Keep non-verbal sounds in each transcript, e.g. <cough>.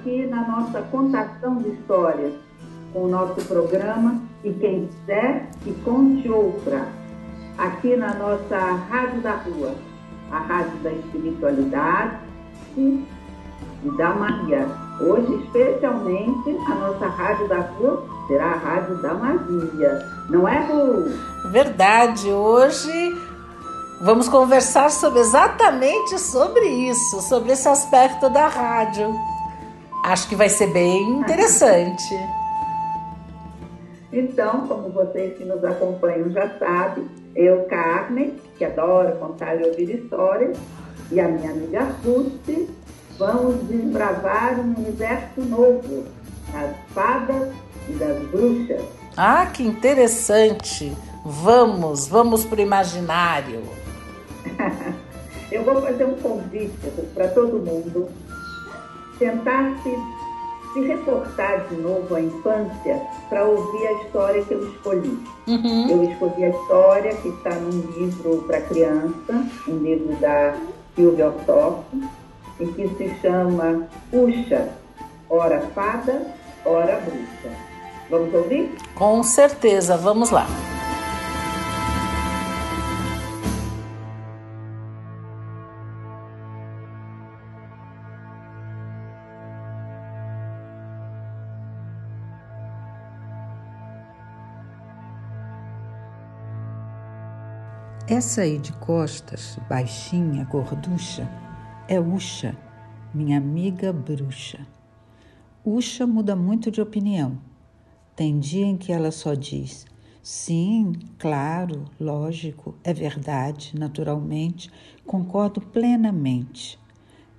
Aqui na nossa contação de histórias, com o nosso programa E Quem Quiser Que Conte Outra, aqui na nossa Rádio da Rua, a Rádio da Espiritualidade e da Magia. Hoje, especialmente, a nossa Rádio da Rua será a Rádio da Magia. Não é, Lu? Verdade, hoje vamos conversar sobre exatamente sobre isso, sobre esse aspecto da rádio. Acho que vai ser bem interessante. Então, como vocês que nos acompanham já sabem, eu, Carmen, que adora contar e ouvir histórias, e a minha amiga Ruth, vamos desbravar um universo novo, das fadas e das bruxas. Ah, que interessante! Vamos, vamos para o imaginário. <laughs> eu vou fazer um convite para todo mundo tentar se se reportar de novo à infância para ouvir a história que eu escolhi. Uhum. Eu escolhi a história que está num livro para criança, um livro da Silvia Ortoff, e que se chama Puxa, Hora Fada, Hora Bruxa. Vamos ouvir? Com certeza, vamos lá. Essa aí de costas, baixinha, gorducha, é Uxa, minha amiga bruxa. Uxa muda muito de opinião. Tem dia em que ela só diz: sim, claro, lógico, é verdade, naturalmente, concordo plenamente.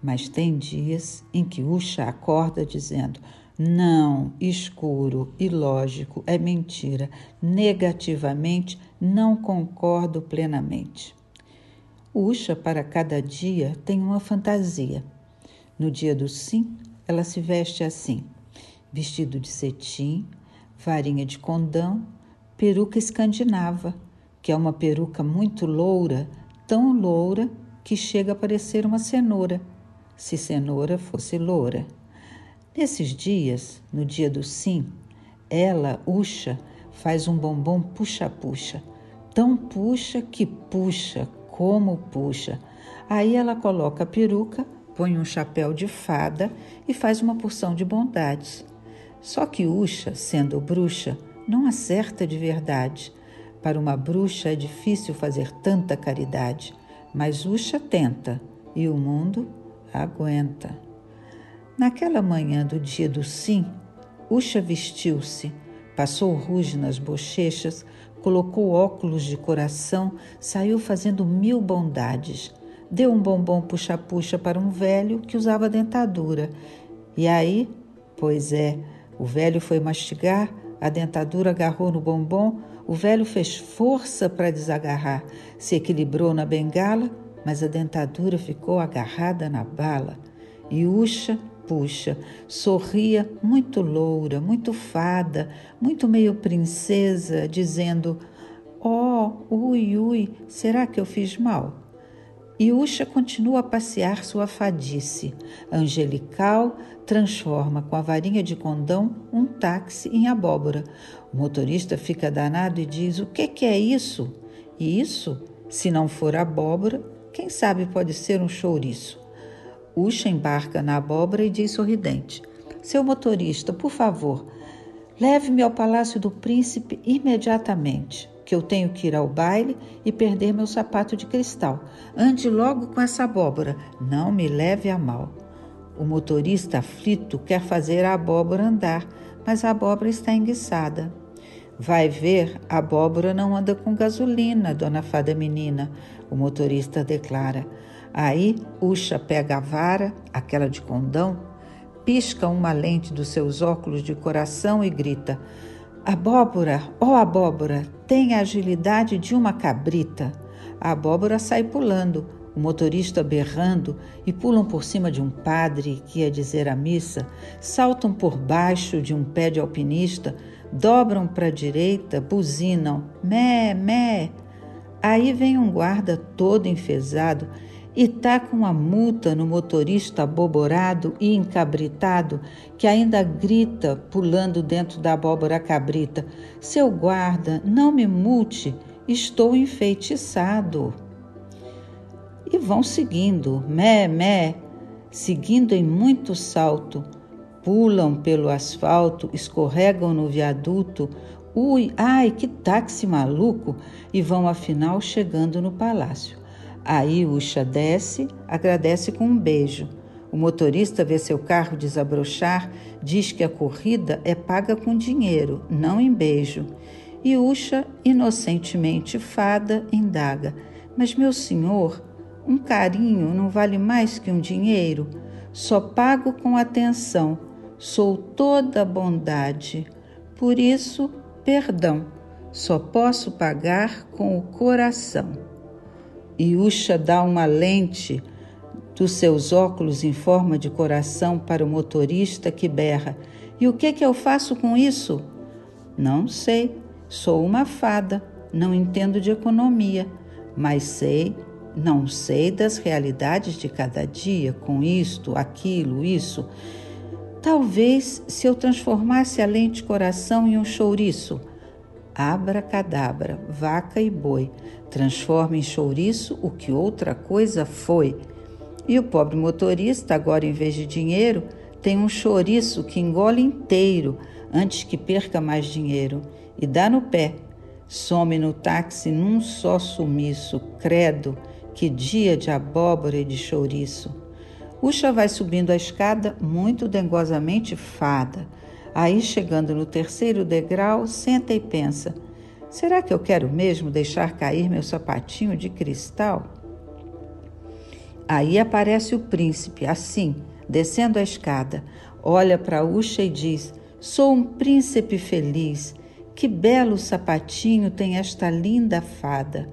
Mas tem dias em que Uxa acorda dizendo: não, escuro, ilógico, é mentira, negativamente não concordo plenamente. Uxa, para cada dia, tem uma fantasia. No dia do sim, ela se veste assim: vestido de cetim, varinha de condão, peruca escandinava, que é uma peruca muito loura, tão loura que chega a parecer uma cenoura, se cenoura fosse loura. Nesses dias, no dia do sim, ela, Uxa, faz um bombom puxa-puxa, Tão puxa que puxa, como puxa. Aí ela coloca a peruca, põe um chapéu de fada e faz uma porção de bondades. Só que Uxa, sendo bruxa, não acerta de verdade. Para uma bruxa é difícil fazer tanta caridade, mas Uxa tenta e o mundo aguenta. Naquela manhã do dia do sim, Uxa vestiu-se, passou ruge nas bochechas, colocou óculos de coração, saiu fazendo mil bondades. Deu um bombom puxa-puxa para um velho que usava dentadura. E aí, pois é, o velho foi mastigar, a dentadura agarrou no bombom, o velho fez força para desagarrar, se equilibrou na bengala, mas a dentadura ficou agarrada na bala. E Uxa puxa, sorria muito loura, muito fada, muito meio princesa, dizendo: Oh, ui, ui, será que eu fiz mal? E Usha continua a passear sua fadice. Angelical transforma com a varinha de condão um táxi em abóbora. O motorista fica danado e diz: O que, que é isso? E isso, se não for abóbora, quem sabe pode ser um chouriço. Usha embarca na abóbora e diz sorridente: Seu motorista, por favor, leve-me ao palácio do príncipe imediatamente, que eu tenho que ir ao baile e perder meu sapato de cristal. Ande logo com essa abóbora, não me leve a mal. O motorista aflito quer fazer a abóbora andar, mas a abóbora está enguiçada. Vai ver, a abóbora não anda com gasolina, dona fada menina, o motorista declara. Aí, Uxa pega a vara, aquela de condão, pisca uma lente dos seus óculos de coração e grita: Abóbora, ó oh abóbora, tem a agilidade de uma cabrita. A abóbora sai pulando, o motorista berrando e pulam por cima de um padre que ia dizer a missa, saltam por baixo de um pé de alpinista, dobram para a direita, buzinam, mé, mé. Aí vem um guarda todo enfesado e tá com uma multa no motorista aboborado e encabritado que ainda grita, pulando dentro da abóbora cabrita: Seu guarda, não me multe, estou enfeitiçado. E vão seguindo, mé, mé, seguindo em muito salto, pulam pelo asfalto, escorregam no viaduto, ui, ai, que táxi maluco, e vão afinal chegando no palácio. Aí Usha desce, agradece com um beijo. O motorista vê seu carro desabrochar, diz que a corrida é paga com dinheiro, não em beijo. E Usha, inocentemente fada, indaga: Mas, meu senhor, um carinho não vale mais que um dinheiro? Só pago com atenção, sou toda bondade. Por isso, perdão, só posso pagar com o coração. Yusha dá uma lente dos seus óculos em forma de coração para o motorista que berra: E o que, que eu faço com isso? Não sei. Sou uma fada, não entendo de economia, mas sei, não sei das realidades de cada dia, com isto, aquilo, isso. Talvez se eu transformasse a lente coração em um chouriço, Abracadabra, vaca e boi, transforma em chouriço o que outra coisa foi. E o pobre motorista, agora em vez de dinheiro, tem um chouriço que engole inteiro antes que perca mais dinheiro e dá no pé. Some no táxi num só sumiço, credo, que dia de abóbora e de chouriço. Uxa vai subindo a escada muito dengosamente fada Aí, chegando no terceiro degrau, senta e pensa: será que eu quero mesmo deixar cair meu sapatinho de cristal? Aí aparece o príncipe, assim, descendo a escada, olha para Usha e diz: Sou um príncipe feliz. Que belo sapatinho tem esta linda fada.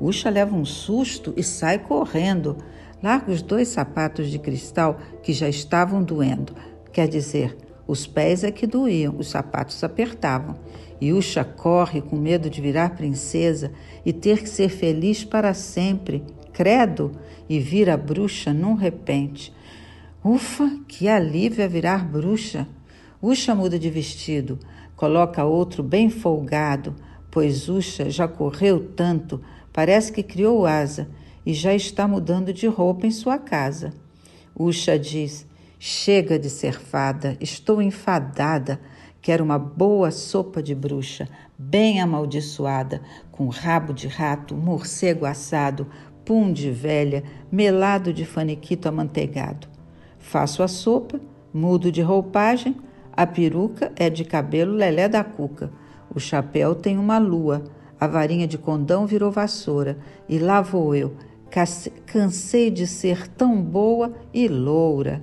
Usha leva um susto e sai correndo. Larga os dois sapatos de cristal que já estavam doendo. Quer dizer, os pés é que doíam, os sapatos apertavam. Yusha corre com medo de virar princesa e ter que ser feliz para sempre, credo, e vira bruxa num repente. Ufa, que alívio é virar bruxa! Usha muda de vestido, coloca outro bem folgado, pois Usha já correu tanto, parece que criou asa e já está mudando de roupa em sua casa. Usha diz: Chega de ser fada, estou enfadada. Quero uma boa sopa de bruxa, bem amaldiçoada, com rabo de rato, morcego assado, pum de velha, melado de faniquito amanteigado. Faço a sopa, mudo de roupagem, a peruca é de cabelo lelé da cuca, o chapéu tem uma lua, a varinha de condão virou vassoura, e lá vou eu, cansei de ser tão boa e loura.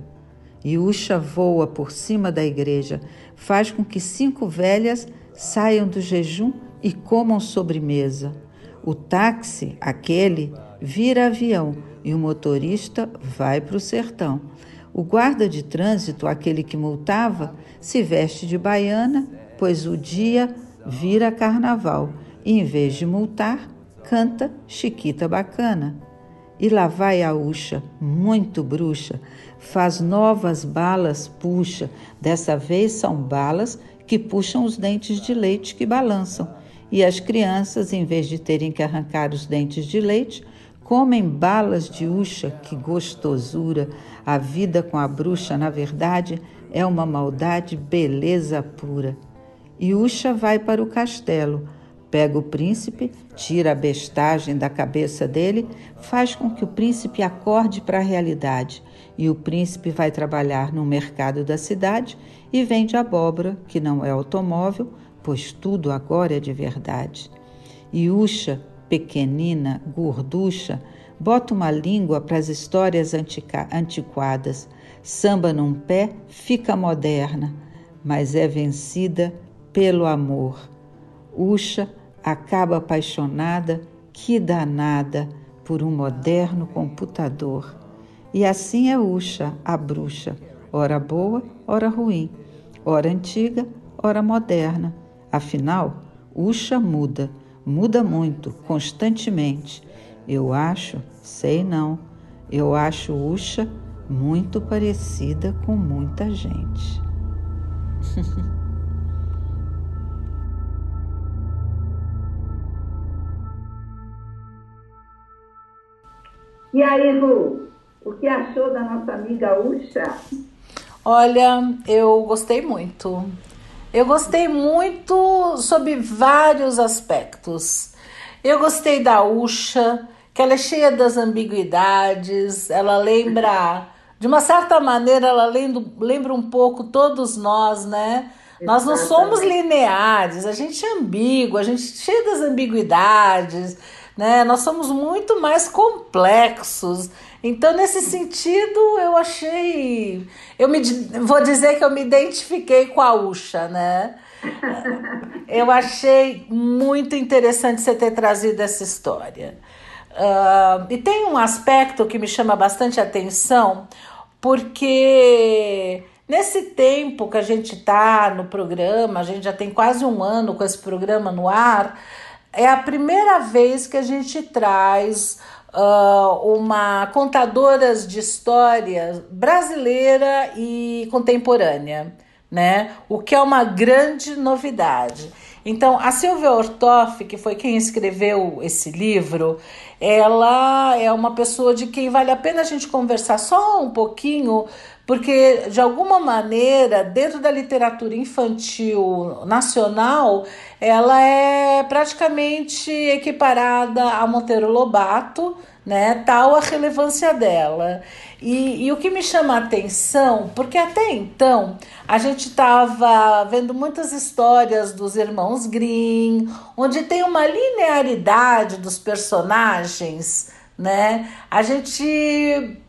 Yusha voa por cima da igreja, faz com que cinco velhas saiam do jejum e comam sobremesa. O táxi, aquele, vira avião e o motorista vai para o sertão. O guarda de trânsito, aquele que multava, se veste de baiana, pois o dia vira carnaval e, em vez de multar, canta Chiquita Bacana. E lá vai a Uxa, muito bruxa, faz novas balas, puxa. Dessa vez são balas que puxam os dentes de leite que balançam. E as crianças, em vez de terem que arrancar os dentes de leite, comem balas de Uxa, que gostosura. A vida com a bruxa, na verdade, é uma maldade, beleza pura. E Uxa vai para o castelo Pega o príncipe, tira a bestagem da cabeça dele, faz com que o príncipe acorde para a realidade. E o príncipe vai trabalhar no mercado da cidade e vende abóbora, que não é automóvel, pois tudo agora é de verdade. E Uxa, pequenina, gorducha, bota uma língua para as histórias antiquadas. Samba num pé, fica moderna, mas é vencida pelo amor. Uxa acaba apaixonada, que danada, por um moderno computador. E assim é Uxa, a bruxa, ora boa, ora ruim, ora antiga, ora moderna. Afinal, Uxa muda, muda muito, constantemente. Eu acho, sei não, eu acho Uxa muito parecida com muita gente. <laughs> e aí, Ru, o que achou da nossa amiga Uxa? Olha, eu gostei muito. Eu gostei muito sobre vários aspectos. Eu gostei da Uxa, que ela é cheia das ambiguidades, ela lembra, de uma certa maneira, ela lembra, um pouco todos nós, né? Nós não somos lineares, a gente é ambíguo, a gente é cheia das ambiguidades, né? Nós somos muito mais complexos. Então, nesse sentido, eu achei. Eu me vou dizer que eu me identifiquei com a Ucha, né? <laughs> Eu achei muito interessante você ter trazido essa história. Uh, e tem um aspecto que me chama bastante atenção, porque nesse tempo que a gente está no programa, a gente já tem quase um ano com esse programa no ar, é a primeira vez que a gente traz uh, uma contadora de história brasileira e contemporânea, né? O que é uma grande novidade. Então, a Silvia Ortoff, que foi quem escreveu esse livro, ela é uma pessoa de quem vale a pena a gente conversar só um pouquinho, porque de alguma maneira, dentro da literatura infantil nacional, ela é praticamente equiparada a Monteiro Lobato, né? Tal a relevância dela. E, e o que me chama a atenção, porque até então a gente estava vendo muitas histórias dos irmãos Grimm, onde tem uma linearidade dos personagens, né? A gente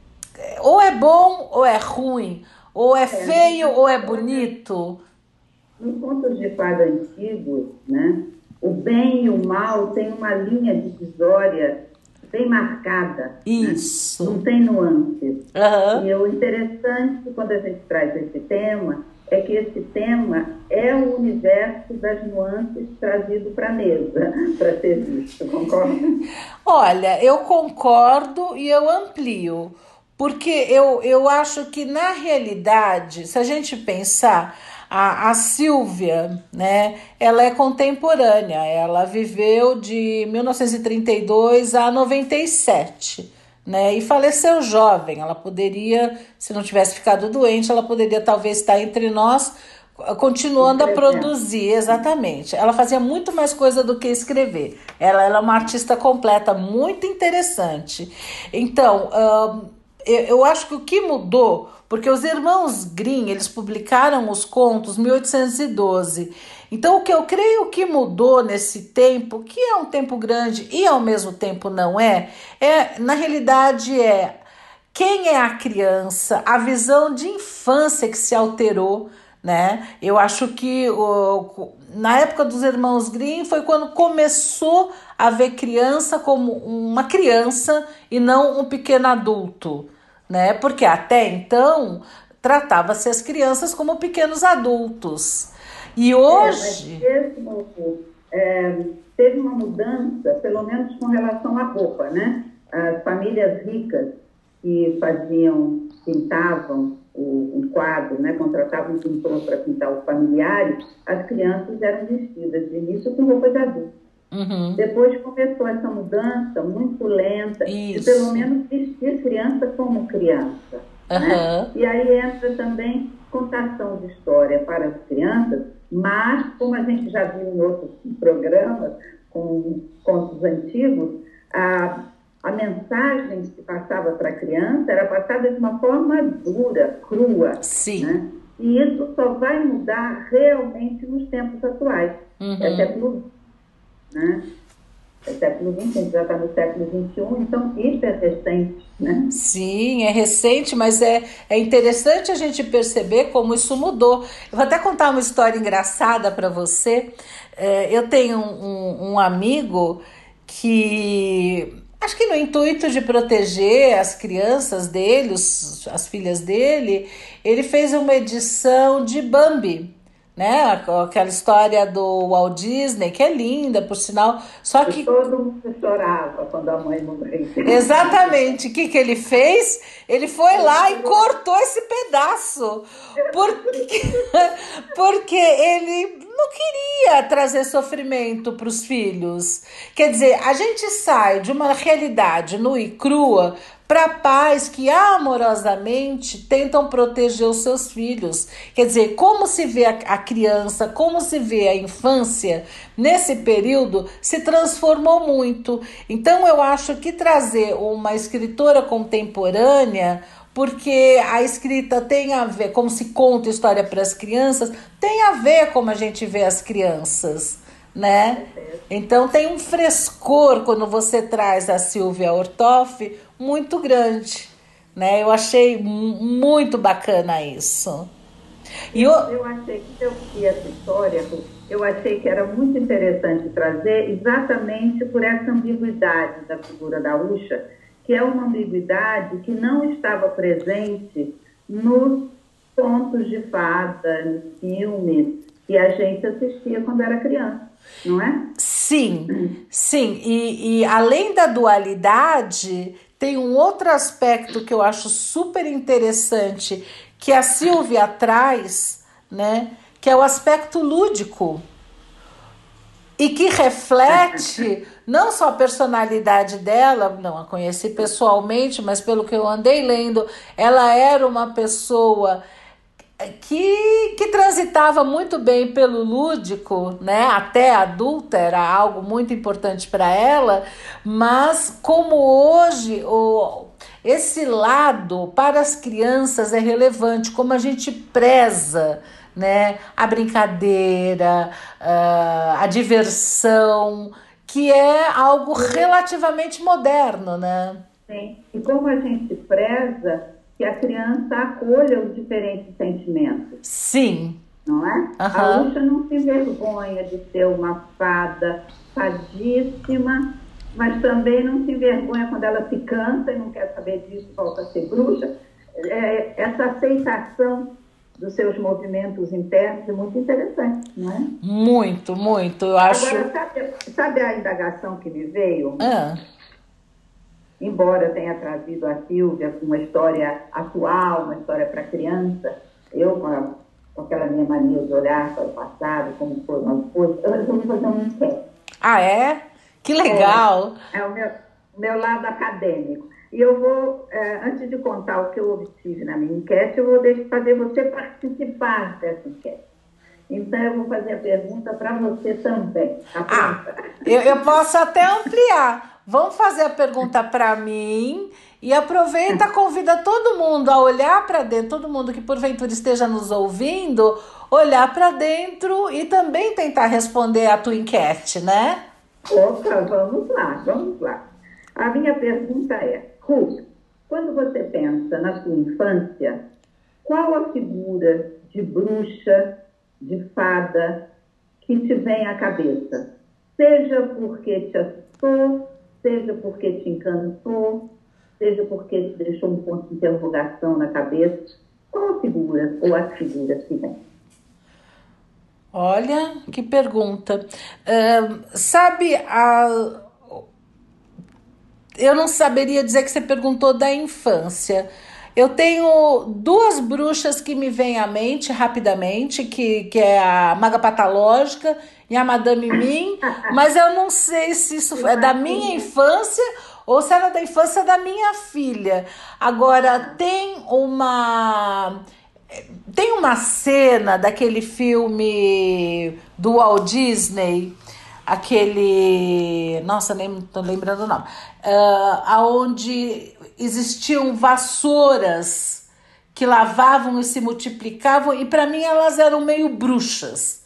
ou é bom ou é ruim, ou é, é feio ou é bonito. Em contos de fada antigos, né? O bem e o mal têm uma linha divisória bem marcada. Né? Isso. Né? Não tem nuances. Uhum. E o interessante quando a gente traz esse tema é que esse tema é o universo das nuances trazido para a mesa, <laughs> para ser visto, concorda? Olha, eu concordo e eu amplio, porque eu, eu acho que na realidade, se a gente pensar, a, a Silvia, né, ela é contemporânea, ela viveu de 1932 a 97. Né, e faleceu jovem. Ela poderia, se não tivesse ficado doente, ela poderia talvez estar entre nós, continuando a produzir, exatamente. Ela fazia muito mais coisa do que escrever. Ela, ela é uma artista completa, muito interessante. Então, uh, eu, acho que o que mudou porque os irmãos Grimm, eles publicaram os contos 1812. Então, o que eu creio que mudou nesse tempo, que é um tempo grande e ao mesmo tempo não é, é na realidade é quem é a criança, a visão de infância que se alterou, né? Eu acho que o, na época dos irmãos Grimm foi quando começou a ver criança como uma criança e não um pequeno adulto né? Porque até então tratava-se as crianças como pequenos adultos. E hoje. É, é, teve uma mudança, pelo menos com relação à roupa, né? As famílias ricas que faziam, pintavam o, um quadro, né? contratavam pintor para pintar os familiares, as crianças eram vestidas de início com roupa de adulto. Uhum. Depois começou essa mudança muito lenta, Isso. de pelo menos vestir criança como criança. Uhum. Né? E aí entra também contação de história para as crianças, mas, como a gente já viu em outros programas, com contos antigos, a, a mensagem que passava para a criança era passada de uma forma dura, crua. Sim. Né? E isso só vai mudar realmente nos tempos atuais. Uhum. É século né? É século XX, a gente já está no século XXI, então isso é recente, né? Sim, é recente, mas é, é interessante a gente perceber como isso mudou. Eu vou até contar uma história engraçada para você. É, eu tenho um, um amigo que acho que no intuito de proteger as crianças dele, os, as filhas dele, ele fez uma edição de Bambi né? Aquela história do Walt Disney, que é linda, por sinal. Só que. todo mundo chorava quando a mãe morreu. Exatamente. O que, que ele fez? Ele foi lá e cortou esse pedaço. Porque, <laughs> porque ele não queria trazer sofrimento para os filhos. Quer dizer, a gente sai de uma realidade nua e crua para pais que amorosamente tentam proteger os seus filhos. Quer dizer, como se vê a, criança, como se vê a infância nesse período se transformou muito. Então eu acho que trazer uma escritora contemporânea porque a escrita tem a ver, como se conta história para as crianças, tem a ver como a gente vê as crianças, né? Então tem um frescor quando você traz a Silvia Ortoff muito grande, né? Eu achei muito bacana isso. E eu, eu achei que eu vi essa história, eu achei que era muito interessante trazer exatamente por essa ambiguidade da figura da Ucha, que é uma ambiguidade que não estava presente nos contos de fada, nos filmes que a gente assistia quando era criança, não é? Sim, sim. E, e além da dualidade, tem um outro aspecto que eu acho super interessante que a Silvia traz, né? Que é o aspecto lúdico e que reflete <laughs> não só a personalidade dela, não a conheci pessoalmente, mas pelo que eu andei lendo, ela era uma pessoa que, que transitava muito bem pelo lúdico, né? Até adulta era algo muito importante para ela, mas como hoje o esse lado para as crianças é relevante, como a gente preza né? A brincadeira, uh, a diversão, que é algo relativamente moderno, né? Sim. E como a gente preza que a criança acolha os diferentes sentimentos. Sim. Não é? Uhum. A Ucha não se vergonha de ser uma fada fadíssima, mas também não se envergonha quando ela se cansa e não quer saber disso, volta a ser bruxa. É, essa aceitação dos seus movimentos internos é muito interessante, não é? Muito, muito. Eu acho. Agora, sabe, sabe a indagação que me veio? Ah. Embora tenha trazido a Silvia uma história atual, uma história para criança, eu, com, a, com, aquela minha mania de olhar para o passado, como foram as coisas, eu resolvi fazer um enquete. Ah, é? Que legal! É, é o meu, meu lado acadêmico. E eu vou, é, antes de contar o que eu obtive na minha enquete, eu vou fazer você participar dessa enquete. Então, eu vou fazer a pergunta para você também. Tá ah, eu, eu posso até ampliar. Vamos fazer a pergunta para mim e aproveita, <laughs> convida todo mundo a olhar para dentro, todo mundo que porventura esteja nos ouvindo, olhar para dentro e também tentar responder a tua enquete, né? Opa, vamos lá, vamos lá. A minha pergunta é: Ruth, quando você pensa na sua infância, qual a figura de bruxa, de fada que te vem à cabeça? Seja porque te assustou, seja porque te encantou, seja porque te deixou um ponto de interrogação na cabeça. Qual a figura ou as figuras que vem? Olha, que pergunta. Uh, sabe a eu não saberia dizer que você perguntou da infância. Eu tenho duas bruxas que me vêm à mente rapidamente, que, que é a Maga Patológica e a Madame Mim, mas eu não sei se isso é da minha infância ou se era da infância da minha filha. Agora, tem uma. Tem uma cena daquele filme do Walt Disney aquele. Nossa, nem tô lembrando o nome. Uh, aonde existiam vassouras que lavavam e se multiplicavam, e para mim elas eram meio bruxas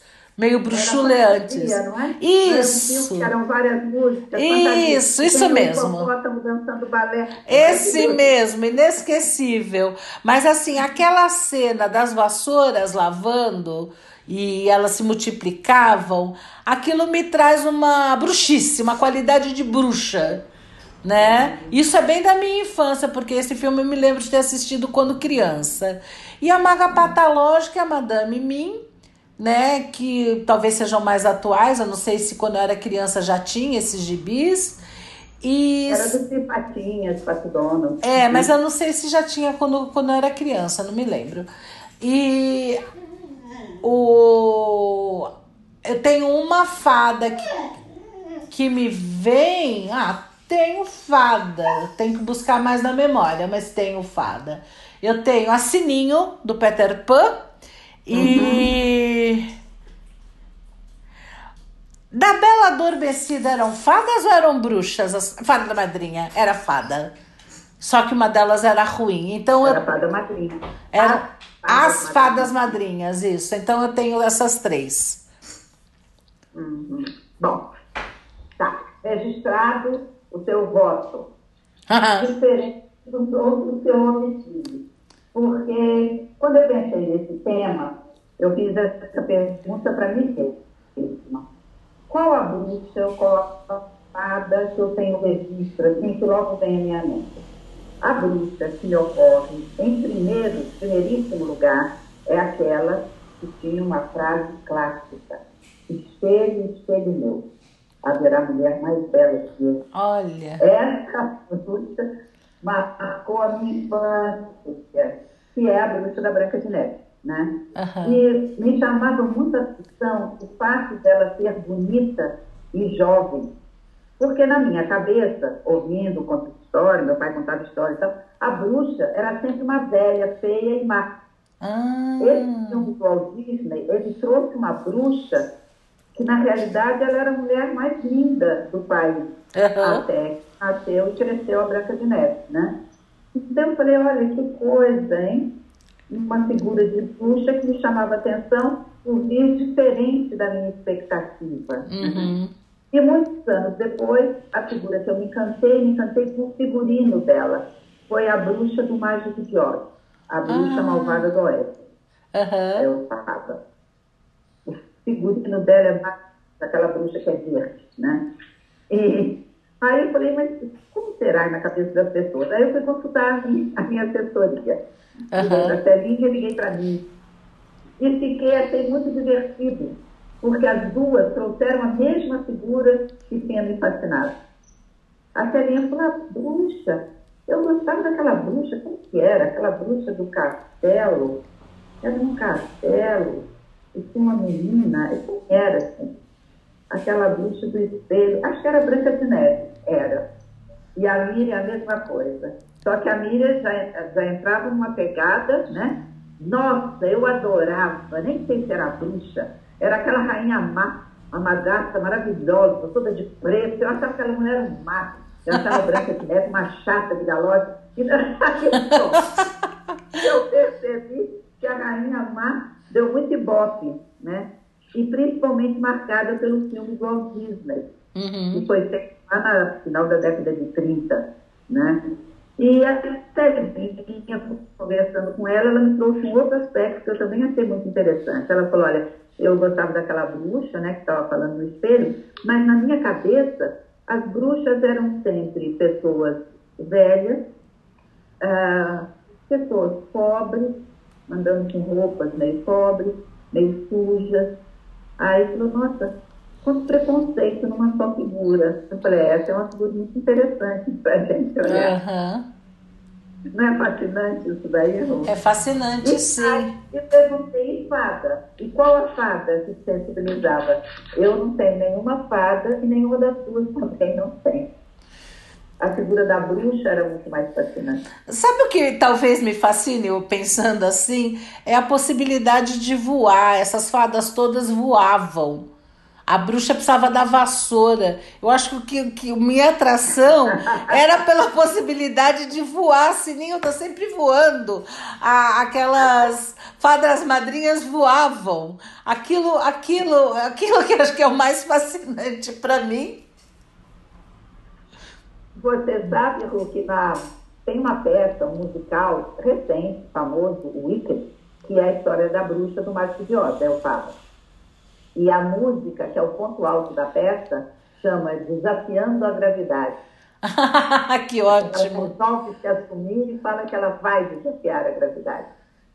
meio bruxuleantes. Fantasia, não é? Isso. Que eram várias músicas. Isso, isso mesmo. dançando balé. Esse mesmo, inesquecível. Mas assim, aquela cena das vassouras lavando e elas se multiplicavam, aquilo me traz uma bruxice, uma qualidade de bruxa. Né? Isso é bem da minha infância, porque esse filme eu me lembro de ter assistido quando criança. E a Maga Patológica é a Madame Mim, né, que talvez sejam mais atuais. Eu não sei se quando eu era criança já tinha esses gibis. E... Era do Patinhas, Pato. É, mas eu não sei se já tinha quando, quando eu era criança, não me lembro. E o eu tenho uma fada que, que me vem. Ah, tenho fada. Tenho que buscar mais na memória, mas tenho fada. Eu tenho a Sininho do Peter Pan e. Uhum. Da Bela Adormecida eram fadas ou eram bruxas? As... Fada da madrinha, era fada. Só que uma delas era ruim. Então era eu... fada madrinha. Era as, as fadas madrinhas, isso. Então eu tenho essas três. Uhum. Bom, tá. Registrado o seu voto. Diferente do seu homicídio. Porque quando eu pensei nesse tema, eu fiz essa pergunta para mim mesma. Qual a bruxa, a fada que eu tenho registro, assim, que logo vem à minha mente? A bruxa que me ocorre, em primeiro, primeiríssimo lugar, é aquela que tinha uma frase clássica: Espelho, espelho meu, haverá mulher mais bela que eu. Olha! Essa bruxa marcou a minha infância, que é a bruxa da Branca de Neve. Né? Uhum. E me chamava muita atenção o fato dela ser bonita e jovem. Porque na minha cabeça, ouvindo conta história, meu pai contava história e tal, a bruxa era sempre uma velha, feia e má. Ah. Esse filme do Walt Disney, ele trouxe uma bruxa que na realidade ela era a mulher mais linda do país. Uhum. Até nasceu e cresceu a Branca de Neve, né? Então eu falei, olha que coisa, hein? Uma figura de bruxa que me chamava atenção por vir diferente da minha expectativa. Uhum. E muitos anos depois, a figura que eu me encantei, me encantei por o figurino dela. Foi a bruxa do Mágico de Oz, a bruxa ah. malvada do Oeste. Uhum. Eu falava. O figurino dela é mais daquela bruxa que é verde, né? E Aí eu falei, mas como será na cabeça das pessoas? Aí eu fui consultar a minha assessoria. Uhum. A Celinha liguei para mim. E fiquei, achei muito divertido, porque as duas trouxeram a mesma figura que tinha me fascinado. A Celinha falou, ah, bruxa, eu gostava daquela bruxa, como que era? Aquela bruxa do castelo. Era um castelo, e tinha uma menina, e como era assim? Aquela bruxa do espelho, acho que era Branca de Neve era. E a Miriam a mesma coisa. Só que a Miriam já, já entrava numa pegada, né? Nossa, eu adorava, nem sei se era bruxa, era aquela rainha má, uma madrasta maravilhosa, toda de preto. Eu achava que aquela mulher era má. Eu achava <laughs> branca de neve, uma chata de galote. E eu percebi que a rainha má deu muito ibope, né? E principalmente marcada pelo filme Walt Disney, uhum. que foi feito lá no final da década de 30, né? E a Terezinha, conversando com ela, ela me trouxe um outro aspecto que eu também achei muito interessante. Ela falou, olha, eu gostava daquela bruxa, né, que estava falando no espelho, mas na minha cabeça, as bruxas eram sempre pessoas velhas, ah, pessoas pobres, andando com roupas meio pobres, meio sujas. Aí falou, nossa, com preconceito numa só figura. Eu falei, essa é uma figura muito interessante <laughs> para a gente olhar. Uhum. Não é fascinante isso daí, Rô? É fascinante, e, sim. Aí, eu perguntei, fada? E qual a fada que sensibilizava? Eu não tenho nenhuma fada e nenhuma das duas também não tem. A figura da bruxa era muito mais fascinante. Sabe o que talvez me fascine, eu pensando assim? É a possibilidade de voar. Essas fadas todas voavam. A bruxa precisava da vassoura. Eu acho que, que minha atração <laughs> era pela possibilidade de voar. Sininho tá sempre voando. A, aquelas fadas madrinhas voavam. Aquilo, aquilo, aquilo que acho que é o mais fascinante para mim. Você sabe, Ru, que na, tem uma peça, um musical recente, famoso, o Wicked, que é a história da bruxa do Mágico de Oz, é o Fábio. E a música, que é o ponto alto da peça, chama Desafiando a Gravidade. <laughs> que ótimo! Resolve se assumir e fala que ela vai desafiar a gravidade.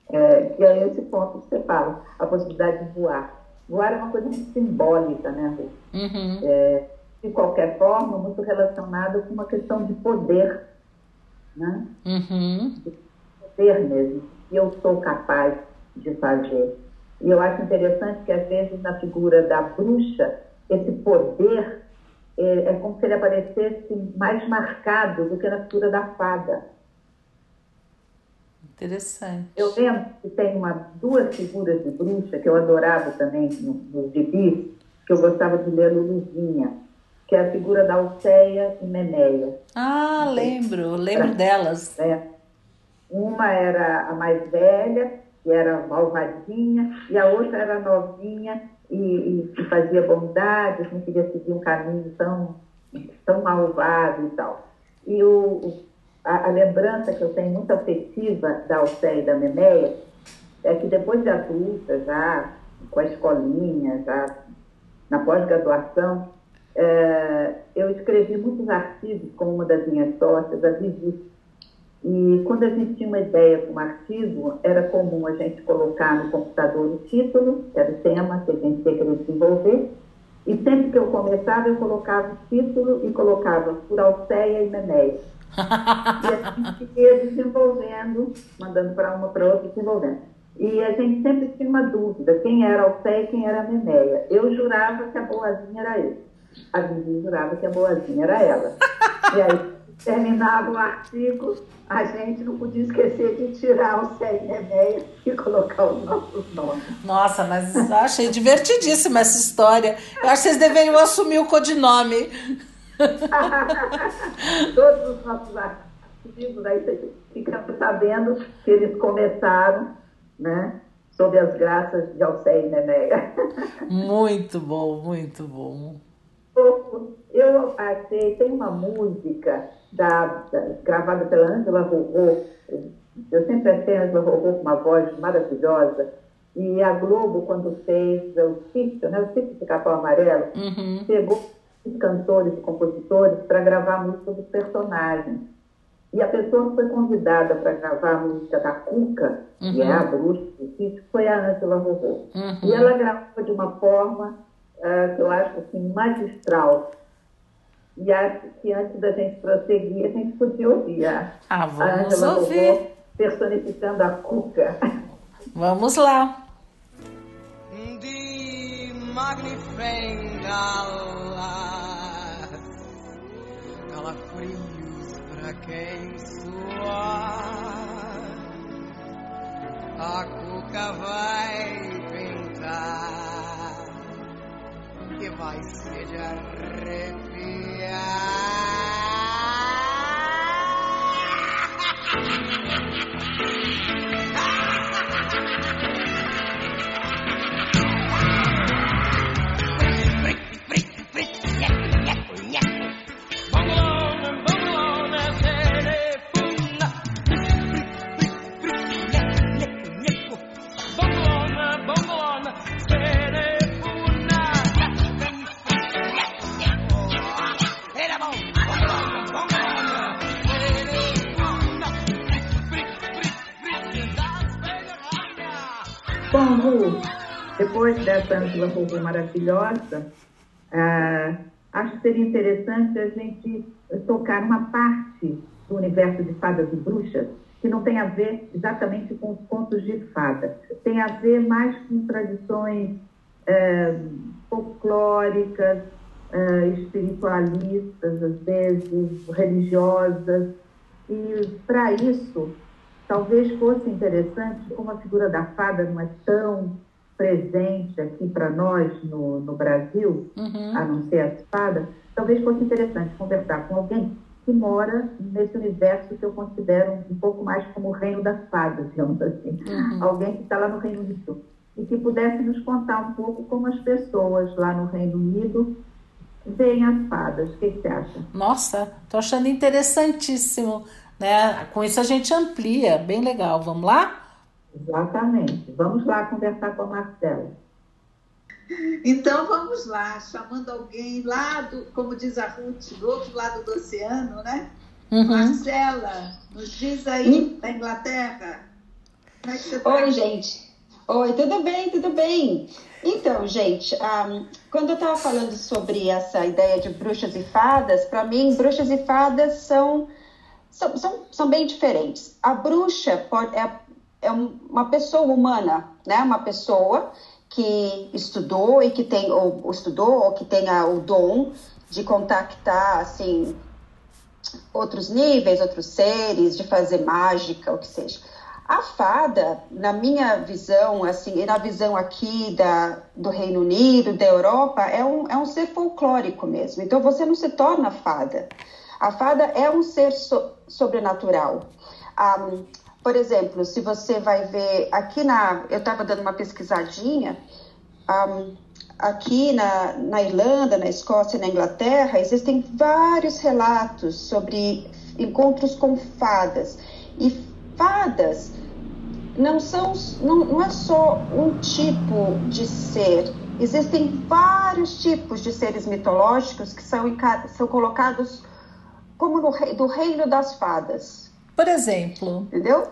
É, que é esse ponto que você fala, a possibilidade de voar. Voar é uma coisa muito simbólica, né, Ru? Uhum. É, de qualquer forma, muito relacionada com uma questão de poder, né? Uhum. De poder mesmo, que eu sou capaz de fazer. E eu acho interessante que, às vezes, na figura da bruxa, esse poder é, é como se ele aparecesse mais marcado do que na figura da fada. Interessante. Eu lembro que tem uma, duas figuras de bruxa que eu adorava também no gibis, que eu gostava de ler Luluzinha, que é a figura da Alceia e Meneia. Ah, lembro, lembro delas. É. Uma era a mais velha que era malvadinha, e a outra era novinha e, e, e fazia bondades, não queria seguir um caminho tão, tão malvado e tal. E o, a, a, lembrança que eu tenho muito afetiva da Alcé e da Memeia é que depois de adulta, já com a escolinha, já na pós-graduação, é, eu escrevi muitos artigos com uma das minhas sócias, a Vivi, e quando a gente tinha uma ideia com um artigo, era comum a gente colocar no computador o título, que era o tema que a gente ia querer desenvolver, e sempre que eu começava, eu colocava o título e colocava por Alceia e Menéia. e a gente ia desenvolvendo, mandando para uma para outra, desenvolvendo. E a gente sempre tinha uma dúvida, quem era Alceia e quem era Menéia. Eu jurava que a boazinha era eu. A Vivi jurava que a boazinha era ela. E aí terminava o artigo, a gente não podia esquecer de tirar o CNMEI e colocar os nossos nomes. Nossa, mas eu achei divertidíssima essa história. Eu acho que vocês deveriam assumir o codinome. <laughs> Todos os nossos artigos, aí ficamos sabendo que eles começaram, né? Sob as graças de Alcei Nemeia. Muito bom, muito bom. Eu achei, tem uma música da, da, gravada pela Angela Rorô. Eu sempre achei a Angela Rorô com uma voz maravilhosa. E a Globo, quando fez o sítio, né, o sítio de Capão Amarelo, uhum. pegou os cantores e compositores para gravar a música dos personagens. E a pessoa que foi convidada para gravar a música da Cuca, uhum. que é a bruxa do sítio, foi a Angela Rorô. Uhum. E ela gravou de uma forma uh, que eu acho assim, magistral. E acho que antes da gente prosseguir, a gente podia ouvir a, ah, vamos a ouvir. personificando a Cuca. Vamos lá. Die calafrios para quem suar. A Cuca vai pintar que vai de arrepiar. Bom, depois dessa Angela Rubio maravilhosa, ah, acho que seria interessante a gente tocar uma parte do universo de fadas e bruxas que não tem a ver exatamente com os contos de fada. Tem a ver mais com tradições eh, folclóricas, eh, espiritualistas, às vezes, religiosas. E, para isso, talvez fosse interessante, como a figura da fada não é tão presente aqui para nós no, no Brasil, uhum. a não ser a espada, talvez fosse interessante conversar com alguém que mora nesse universo que eu considero um pouco mais como o reino das fadas, digamos assim. Uhum. Alguém que está lá no Reino Unido. E que pudesse nos contar um pouco como as pessoas lá no Reino Unido veem as fadas. O que, que você acha? Nossa, estou achando interessantíssimo. Né? Com isso a gente amplia, bem legal. Vamos lá? Exatamente. Vamos lá conversar com a Marcela. Então vamos lá, chamando alguém lá do, como diz a Ruth, do outro lado do oceano, né? Uhum. Marcela, nos diz aí, da Inglaterra. Como é que você tá? Oi, gente. Oi, tudo bem, tudo bem. Então, gente, um, quando eu estava falando sobre essa ideia de bruxas e fadas, para mim, bruxas e fadas são, são, são, são bem diferentes. A bruxa pode, é, é uma pessoa humana, né? Uma pessoa que estudou e que tem ou, estudou ou que tenha o dom de contactar assim outros níveis, outros seres, de fazer mágica, o que seja. A fada, na minha visão, assim, e na visão aqui da, do Reino Unido, da Europa, é um, é um ser folclórico mesmo. Então você não se torna fada. A fada é um ser so, sobrenatural. Um, por exemplo, se você vai ver aqui na. Eu estava dando uma pesquisadinha. Um, aqui na, na Irlanda, na Escócia e na Inglaterra, existem vários relatos sobre encontros com fadas. E fadas não são não, não é só um tipo de ser. Existem vários tipos de seres mitológicos que são, são colocados como no, do reino das fadas. Por exemplo. Entendeu?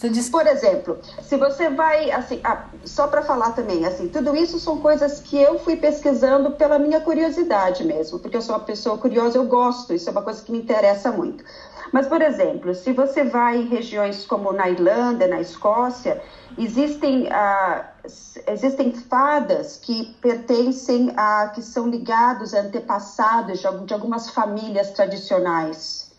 Você diz... Por exemplo, se você vai, assim, ah, só para falar também, assim, tudo isso são coisas que eu fui pesquisando pela minha curiosidade mesmo, porque eu sou uma pessoa curiosa, eu gosto, isso é uma coisa que me interessa muito. Mas, por exemplo, se você vai em regiões como na Irlanda, na Escócia, existem, ah, existem fadas que pertencem a, que são ligados a antepassados de, de algumas famílias tradicionais.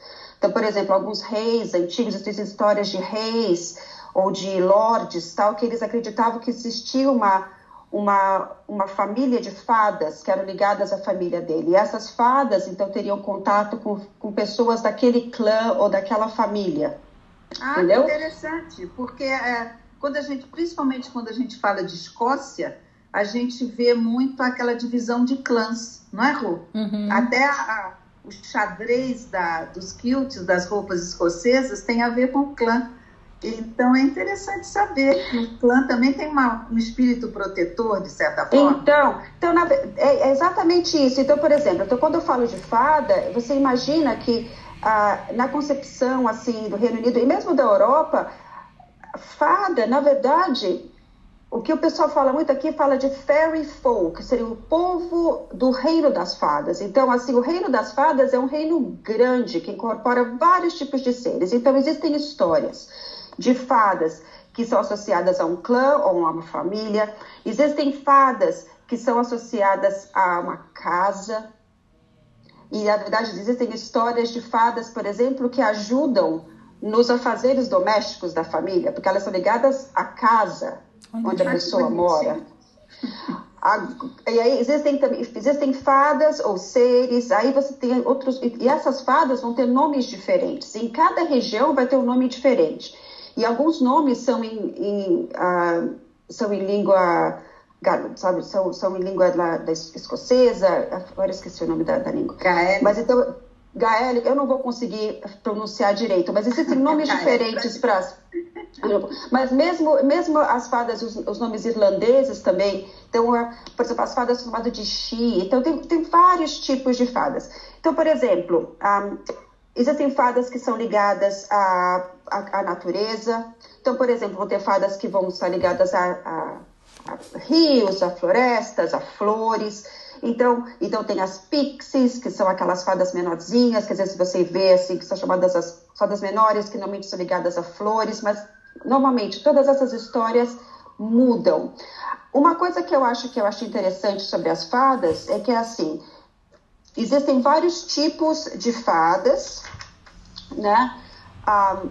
Então, por exemplo, alguns reis antigos, existem histórias de reis ou de lordes, tal, que eles acreditavam que existia uma, uma, uma família de fadas que eram ligadas à família dele. E essas fadas, então, teriam contato com, com pessoas daquele clã ou daquela família. Ah, entendeu? interessante, porque é, quando a gente, principalmente quando a gente fala de Escócia, a gente vê muito aquela divisão de clãs, não é, Ru? Uhum. Até a, xadrez da, dos quilts, das roupas escocesas, tem a ver com o clã. Então é interessante saber que o clã também tem uma, um espírito protetor, de certa forma. Então, então na, é, é, exatamente isso. Então, por exemplo, então, quando eu falo de fada, você imagina que ah, na concepção assim do Reino Unido e mesmo da Europa, fada, na verdade, o que o pessoal fala muito aqui fala de fairy folk, seria o povo do reino das fadas. Então, assim, o reino das fadas é um reino grande que incorpora vários tipos de seres. Então, existem histórias de fadas que são associadas a um clã ou a uma família. Existem fadas que são associadas a uma casa. E, na verdade, existem histórias de fadas, por exemplo, que ajudam nos afazeres domésticos da família, porque elas são ligadas à casa onde a pessoa mora. A, e aí existem, existem fadas ou seres, aí você tem outros, e essas fadas vão ter nomes diferentes. Em cada região vai ter um nome diferente. E alguns nomes são em, em uh, são em língua, sabe, são, são em língua da, da escocesa, agora esqueci o nome da, da língua. Gaélico. Mas então, gaélico, eu não vou conseguir pronunciar direito, mas existem <laughs> nomes diferentes para mas mesmo, mesmo as fadas, os, os nomes irlandeses também, então, por exemplo, as fadas são chamadas de Xi, então tem, tem vários tipos de fadas. Então, por exemplo, um, existem fadas que são ligadas à, à, à, natureza, então, por exemplo, vão ter fadas que vão estar ligadas a, a, a rios, a florestas, a flores, então, então tem as pixies, que são aquelas fadas menorzinhas, que às vezes você vê assim, que são chamadas as fadas menores, que normalmente são ligadas a flores, mas normalmente todas essas histórias mudam. Uma coisa que eu acho que eu acho interessante sobre as fadas é que é assim, existem vários tipos de fadas, né? Um,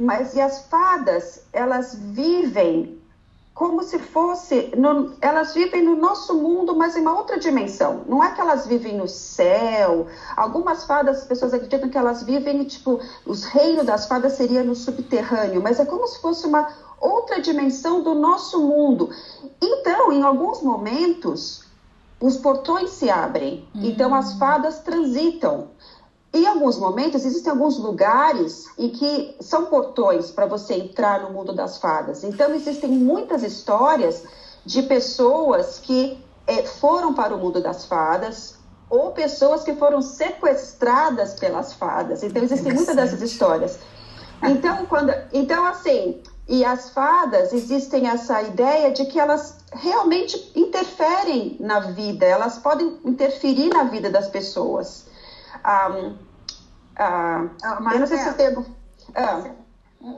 mas e as fadas, elas vivem como se fosse, no, elas vivem no nosso mundo, mas em uma outra dimensão. Não é que elas vivem no céu. Algumas fadas, as pessoas acreditam que elas vivem, tipo, os reinos das fadas seria no subterrâneo, mas é como se fosse uma outra dimensão do nosso mundo. Então, em alguns momentos, os portões se abrem. Uhum. Então, as fadas transitam. Em alguns momentos, existem alguns lugares em que são portões para você entrar no mundo das fadas. Então, existem muitas histórias de pessoas que é, foram para o mundo das fadas ou pessoas que foram sequestradas pelas fadas. Então, existem muitas dessas histórias. Então, quando, então, assim, e as fadas existem essa ideia de que elas realmente interferem na vida, elas podem interferir na vida das pessoas. Um, ah, eu não sei se você... Ah.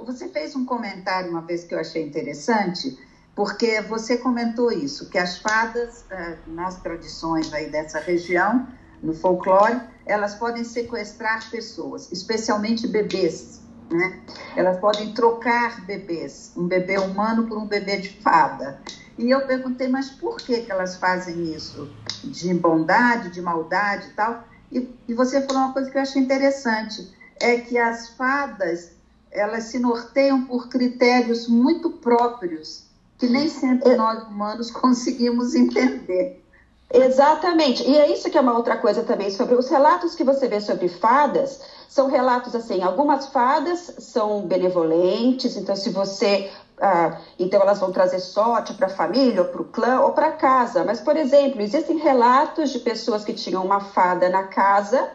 Você fez um comentário uma vez que eu achei interessante, porque você comentou isso, que as fadas, ah, nas tradições aí dessa região, no folclore, elas podem sequestrar pessoas, especialmente bebês, né? Elas podem trocar bebês, um bebê humano por um bebê de fada. E eu perguntei, mas por que, que elas fazem isso? De bondade, de maldade e tal? E, e você falou uma coisa que eu achei interessante, é que as fadas, elas se norteiam por critérios muito próprios, que nem sempre é. nós humanos conseguimos entender. Exatamente. E é isso que é uma outra coisa também sobre os relatos que você vê sobre fadas. São relatos assim, algumas fadas são benevolentes, então se você ah, então elas vão trazer sorte para a família, ou para o clã, ou para casa. Mas, por exemplo, existem relatos de pessoas que tinham uma fada na casa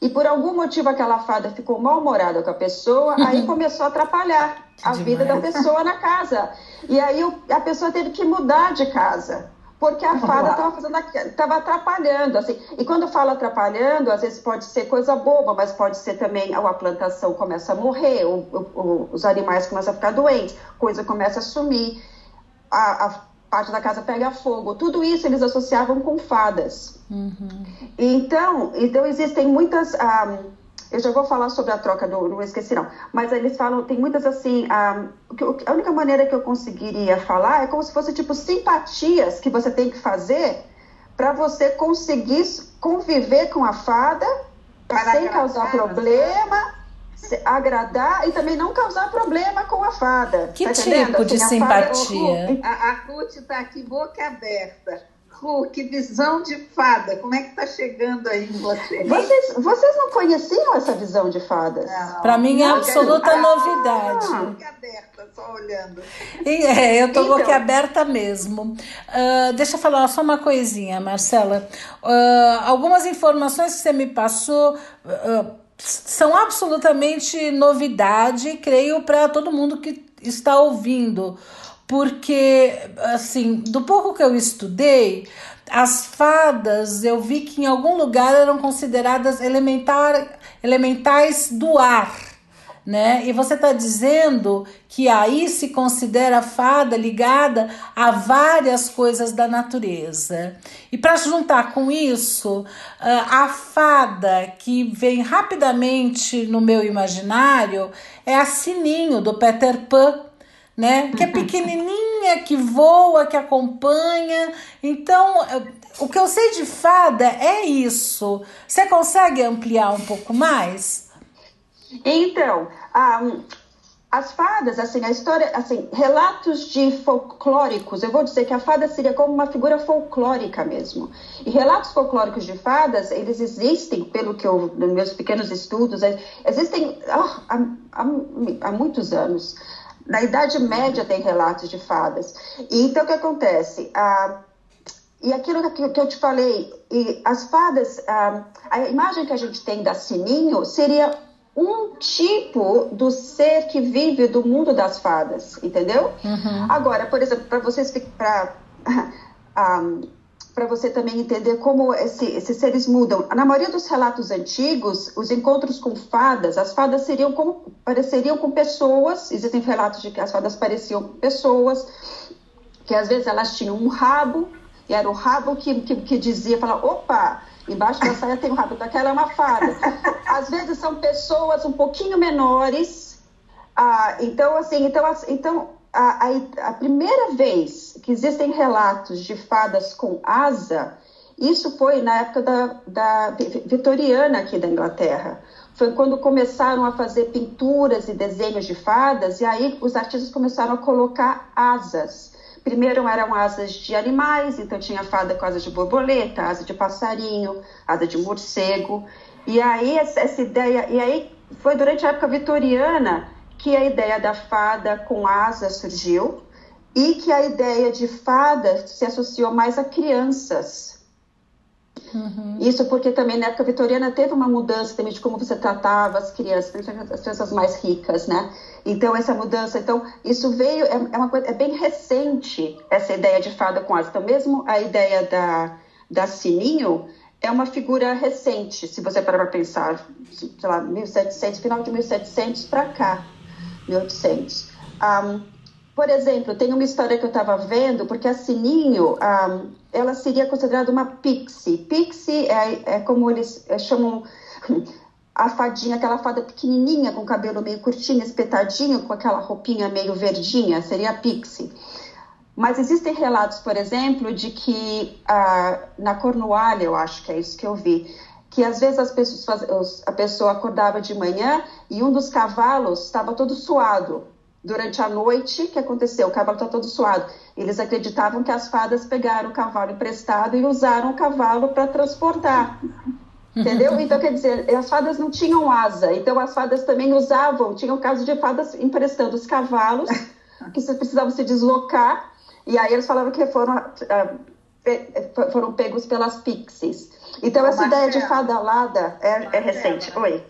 e por algum motivo aquela fada ficou mal-humorada com a pessoa, aí uhum. começou a atrapalhar a vida da pessoa na casa. E aí a pessoa teve que mudar de casa porque a fada estava fazendo estava atrapalhando assim. E quando fala atrapalhando às vezes pode ser coisa boba mas pode ser também a plantação começa a morrer ou, ou, os animais começam a ficar doentes coisa começa a sumir a, a, parte da casa pega fogo. Tudo isso eles associavam com fadas. Uhum. então então existem muitas um, ah, eu já vou falar sobre a troca do. Não esqueci, não. Mas eles falam, tem muitas assim. A, a única maneira que eu conseguiria falar é como se fosse tipo simpatias que você tem que fazer para você conseguir conviver com a fada para sem causar problema, agradar e também não causar problema com a fada. Que tá tipo de assim, simpatia? A, a Ruth está aqui boca aberta Ru, que visão de fada. Como é que está chegando aí em você? Vocês, vocês não conheciam essa visão de fadas? Para mim é absoluta ah, novidade. Boca aberta, só olhando. E, é, eu tô então, boca aberta mesmo. Uh, deixa eu falar só uma coisinha, Marcela. Uh, algumas informações que você me passou. Uh, são absolutamente novidade, creio, para todo mundo que está ouvindo porque, assim, do pouco que eu estudei, as fadas eu vi que em algum lugar eram consideradas elementar, elementais do ar, né? E você está dizendo que aí se considera fada ligada a várias coisas da natureza. E para juntar com isso, ah, a fada que vem rapidamente no meu imaginário é a Sininho do Peter Pan né? Que é pequenininha, que voa, que acompanha. Então, o que eu sei de fada é isso. Você consegue ampliar um pouco mais? Então, as fadas, assim, a história, assim, relatos de folclóricos, eu vou dizer que a fada seria como uma figura folclórica mesmo. E relatos folclóricos de fadas, eles existem, pelo que eu, nos meus pequenos estudos, existem oh, há, há, há muitos anos. Na Idade Média tem relatos de fadas. E então o que acontece? Ah, e aquilo que, que, eu te falei, e as fadas, ah, a imagem que a gente tem da Sininho seria um tipo do ser que vive do mundo das fadas, entendeu? Uhum. Agora, por exemplo, para vocês, para um, <laughs> para você também entender como esse, esses seres mudam. Na maioria dos relatos antigos, os encontros com fadas, as fadas seriam como, pareceriam com pessoas, existem relatos de que as fadas pareciam com pessoas, que às vezes elas tinham um rabo, e era o rabo que, que, que dizia, falava, opa, embaixo da saia tem um rabo, então aquela é uma fada. Às vezes são pessoas um pouquinho menores, ah, então assim, então, então a, a, a primeira vez que existem relatos de fadas com asa, isso foi na época da, da vitoriana aqui da Inglaterra. Foi quando começaram a fazer pinturas e desenhos de fadas, e aí os artistas começaram a colocar asas. Primeiro eram asas de animais, então tinha fada com asa de borboleta, asa de passarinho, asa de morcego. E aí essa ideia, e aí foi durante a época vitoriana que a ideia da fada com asa surgiu e que a ideia de fada se associou mais a crianças. Uhum. Isso porque também na época vitoriana teve uma mudança também de como você tratava as crianças, principalmente as crianças mais ricas, né? Então essa mudança, então isso veio é, é uma coisa é bem recente essa ideia de fada com asa. Então mesmo a ideia da da sininho é uma figura recente, se você parar para pensar, sei lá, 1700, final de 1700 para cá, 1800. Um, por exemplo, tem uma história que eu estava vendo, porque a Sininho, um, ela seria considerada uma pixie. Pixie é, é como eles é, chamam <laughs> a fadinha, aquela fada pequenininha, com cabelo meio curtinho, espetadinho, com aquela roupinha meio verdinha, seria a pixie. Mas existem relatos, por exemplo, de que ah, na Cornualha, eu acho que é isso que eu vi, que às vezes as pessoas, a pessoa acordava de manhã e um dos cavalos estava todo suado. Durante a noite, o que aconteceu? O cavalo está todo suado. Eles acreditavam que as fadas pegaram o cavalo emprestado e usaram o cavalo para transportar. <laughs> Entendeu? Então, quer dizer, as fadas não tinham asa. Então, as fadas também usavam, tinham caso de fadas emprestando os cavalos, que precisavam se deslocar e aí eles falavam que foram, uh, foram pegos pelas pixies. Então, essa ideia de fada alada é, é recente. Oi.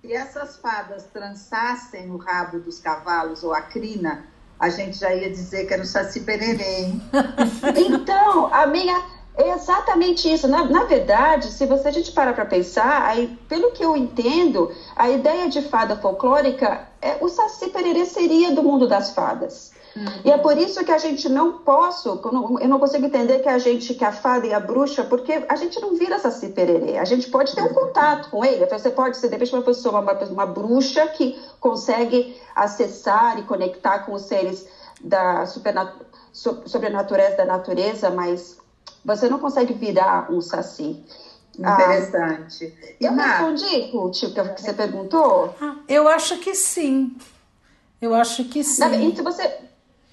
Se essas fadas trançassem o rabo dos cavalos ou a crina, a gente já ia dizer que era o Saci hein? <laughs> então, a minha. É exatamente isso. Na, na verdade, se você a gente parar para pensar, aí, pelo que eu entendo, a ideia de fada folclórica é o Saci Pererê seria do mundo das fadas. Uhum. E é por isso que a gente não posso, eu não consigo entender que a gente, que a fada e a bruxa, porque a gente não vira essa pererê. A gente pode ter um contato com ele. Você pode ser, de repente, uma pessoa, uma, uma bruxa que consegue acessar e conectar com os seres da supernat sobrenatureza da natureza, mas você não consegue virar um saci. Interessante. Ah, eu respondi, Ruth, o que você perguntou? Ah, eu acho que sim. Eu acho que sim. E se você,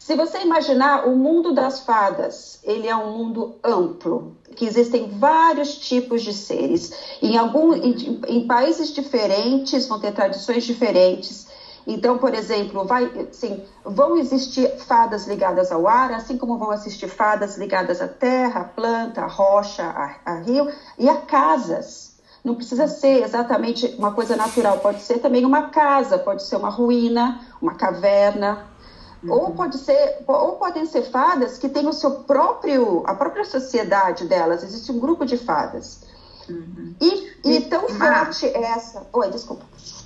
se você imaginar o mundo das fadas, ele é um mundo amplo, que existem vários tipos de seres. Em, algum, em, em países diferentes vão ter tradições diferentes. Então, por exemplo, vai, assim, vão existir fadas ligadas ao ar, assim como vão existir fadas ligadas à terra, à planta, à rocha, a, a rio e a casas. Não precisa ser exatamente uma coisa natural, pode ser também uma casa, pode ser uma ruína, uma caverna. Uhum. Ou pode ser, ou podem ser fadas que têm o seu próprio, a própria sociedade delas. Existe um grupo de fadas. Uhum. E, e, tão forte é essa. Oi, desculpa.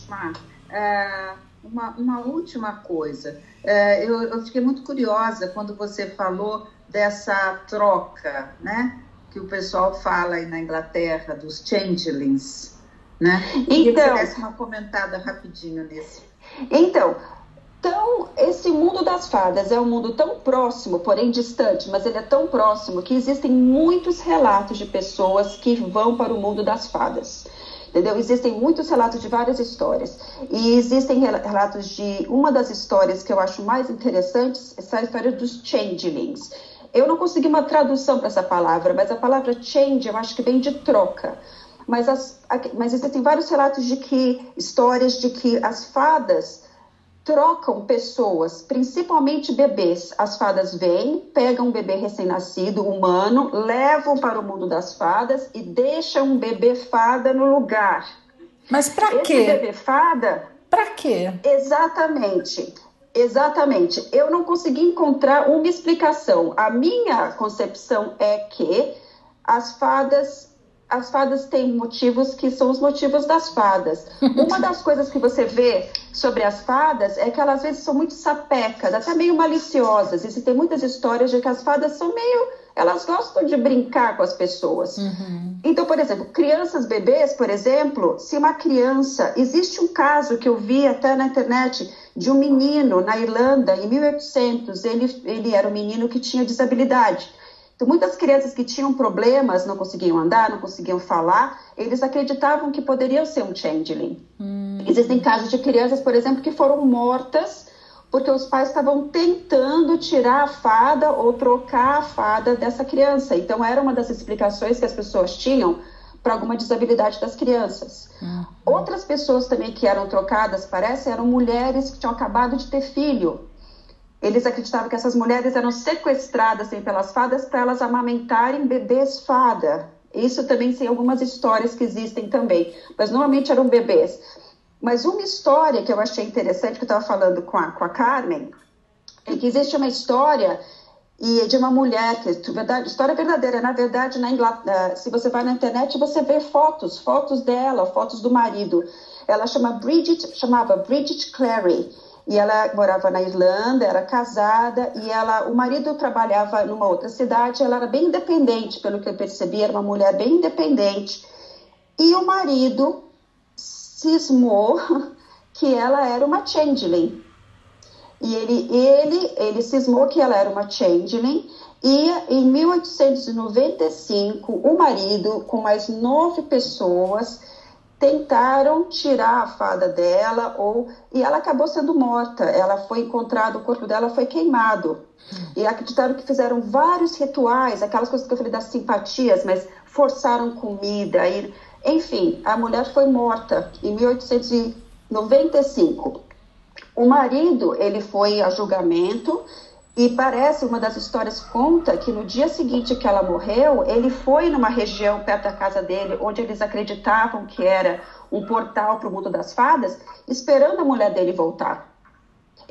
Mar, é, uma, uma última coisa. É, eu, eu fiquei muito curiosa quando você falou dessa troca, né? Que o pessoal fala aí na Inglaterra dos changelings, né? Então, você desse uma comentada rapidinho nesse. Então, então, esse mundo das fadas é um mundo tão próximo, porém distante, mas ele é tão próximo que existem muitos relatos de pessoas que vão para o mundo das fadas. Entendeu? Existem muitos relatos de várias histórias. E existem relatos de. Uma das histórias que eu acho mais interessantes é a história dos changelings. Eu não consegui uma tradução para essa palavra, mas a palavra change eu acho que vem de troca. Mas, as, mas existem vários relatos de que. histórias de que as fadas trocam pessoas, principalmente bebês. As fadas vêm, pegam um bebê recém-nascido, humano, levam para o mundo das fadas e deixam um bebê fada no lugar. Mas para quê? Esse bebê fada. Para quê? Exatamente. Exatamente. Eu não consegui encontrar uma explicação. A minha concepção é que as fadas as fadas têm motivos que são os motivos das fadas. <laughs> Uma das coisas que você vê sobre as fadas é que elas às vezes são muito sapecas, até meio maliciosas. Existem muitas histórias de que as fadas são meio elas gostam de brincar com as pessoas. Uhum. Então, por exemplo, crianças, bebês, por exemplo, se uma criança. Existe um caso que eu vi até na internet de um menino na Irlanda, em 1800. Ele, ele era um menino que tinha desabilidade. Então, muitas crianças que tinham problemas, não conseguiam andar, não conseguiam falar, eles acreditavam que poderiam ser um changeling. Uhum. Existem casos de crianças, por exemplo, que foram mortas porque os pais estavam tentando tirar a fada ou trocar a fada dessa criança. Então, era uma das explicações que as pessoas tinham para alguma desabilidade das crianças. Uhum. Outras pessoas também que eram trocadas, parece, eram mulheres que tinham acabado de ter filho. Eles acreditavam que essas mulheres eram sequestradas assim, pelas fadas para elas amamentarem bebês fada. Isso também tem algumas histórias que existem também, mas normalmente eram bebês. Mas uma história que eu achei interessante, que eu estava falando com a, com a Carmen, é que existe uma história e de uma mulher, que verdade, história verdadeira, na verdade, na Inglaterra, se você vai na internet, você vê fotos, fotos dela, fotos do marido. Ela chama Bridget, chamava Bridget Clary, e ela morava na Irlanda, era casada, e ela, o marido trabalhava numa outra cidade, ela era bem independente, pelo que eu percebi, era uma mulher bem independente. E o marido cismou <laughs> que ela era uma changeling. E ele, ele, ele cismou que ela era uma changeling e em 1895 o marido com mais nove pessoas tentaram tirar a fada dela ou e ela acabou sendo morta. Ela foi encontrada, o corpo dela foi queimado. E acreditaram que fizeram vários rituais, aquelas coisas que eu falei das simpatias, mas forçaram comida, e enfim, a mulher foi morta em 1895. O marido, ele foi a julgamento e parece, uma das histórias conta que no dia seguinte que ela morreu, ele foi numa região perto da casa dele, onde eles acreditavam que era um portal para o mundo das fadas, esperando a mulher dele voltar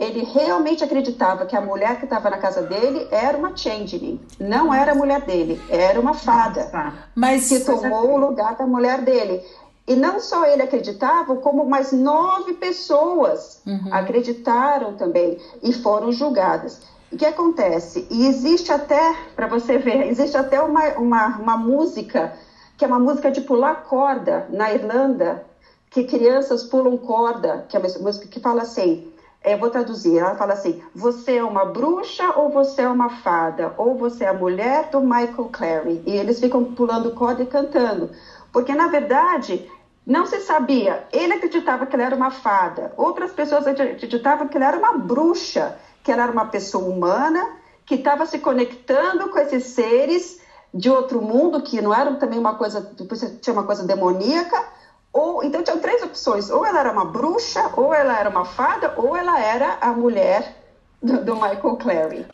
ele realmente acreditava que a mulher que estava na casa dele era uma changeling, não era a mulher dele, era uma fada Mas, que tomou o lugar da mulher dele. E não só ele acreditava, como mais nove pessoas uhum. acreditaram também e foram julgadas. O que acontece? E existe até, para você ver, existe até uma, uma, uma música, que é uma música de pular corda na Irlanda, que crianças pulam corda, que é uma música que fala assim: eu vou traduzir, ela fala assim: você é uma bruxa ou você é uma fada? Ou você é a mulher do Michael Clary? E eles ficam pulando corda e cantando. Porque, na verdade, não se sabia. Ele acreditava que ela era uma fada, outras pessoas acreditavam que ela era uma bruxa, que ela era uma pessoa humana, que estava se conectando com esses seres de outro mundo, que não eram também uma coisa, tinha uma coisa demoníaca ou, então tinham três opções: ou ela era uma bruxa, ou ela era uma fada, ou ela era a mulher do, do Michael Clary.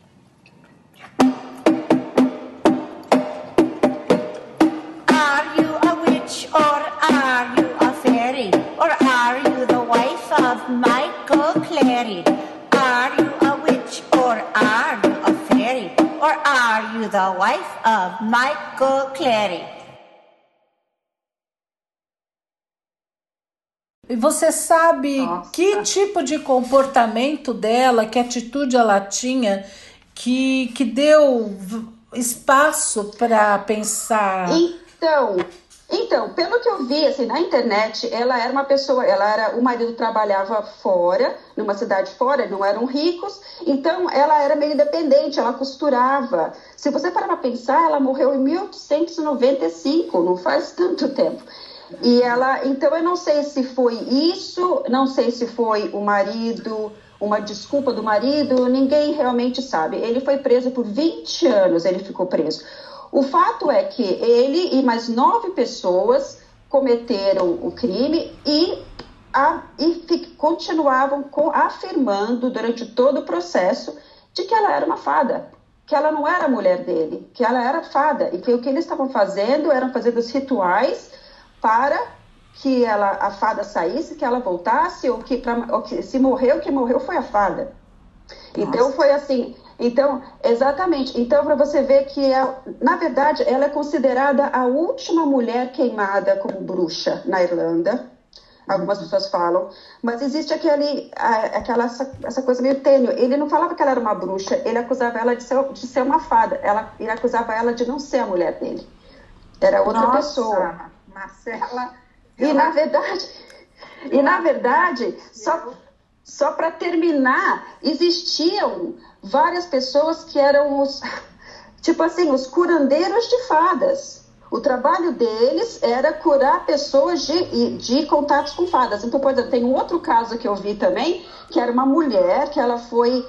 Are you a witch or are you a fairy? Or are you the wife of Michael Clary? You the wife of Michael Clary? E você sabe Nossa. que tipo de comportamento dela, que atitude ela tinha, que, que deu espaço para pensar? Então, então, pelo que eu vi assim na internet, ela era uma pessoa, ela era, o marido trabalhava fora, numa cidade fora, não eram ricos, então ela era meio independente, ela costurava. Se você parar para pensar, ela morreu em 1895, não faz tanto tempo. E ela, então eu não sei se foi isso, não sei se foi o marido, uma desculpa do marido, ninguém realmente sabe. Ele foi preso por 20 anos, ele ficou preso. O fato é que ele e mais nove pessoas cometeram o crime e, a, e continuavam afirmando durante todo o processo de que ela era uma fada, que ela não era mulher dele, que ela era fada e que o que eles estavam fazendo eram fazendo os rituais para que ela, a fada saísse, que ela voltasse, ou que, pra, ou que se morreu, que morreu foi a fada. Nossa. Então foi assim. Então, exatamente. Então, para você ver que, é, na verdade, ela é considerada a última mulher queimada como bruxa na Irlanda. algumas pessoas falam, mas existe aquele, aquela, essa, essa coisa meio tênue. Ele não falava que ela era uma bruxa, ele acusava ela de ser, de ser uma fada, ela, ele acusava ela de não ser a mulher dele. Era outra Nossa, pessoa. Marcela. E na verdade, e na verdade, só, só para terminar, existiam várias pessoas que eram os, <laughs> tipo assim, os curandeiros de fadas. O trabalho deles era curar pessoas de, de contatos com fadas. Então, por exemplo, tem um outro caso que eu vi também, que era uma mulher que ela foi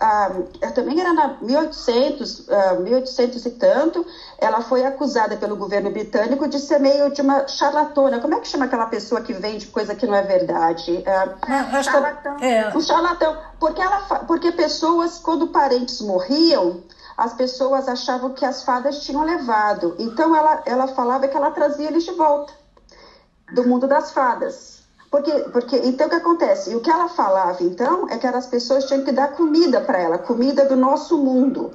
ah, também era na 1800, ah, 1800 e tanto, ela foi acusada pelo governo britânico de ser meio de uma charlatona. Como é que chama aquela pessoa que vende coisa que não é verdade? Ah, charlatão. É. Um charlatão. Porque, ela, porque pessoas, quando parentes morriam, as pessoas achavam que as fadas tinham levado. Então ela, ela falava que ela trazia eles de volta do mundo das fadas. Porque, porque então o que acontece? E o que ela falava então é que as pessoas tinham que dar comida para ela, comida do nosso mundo.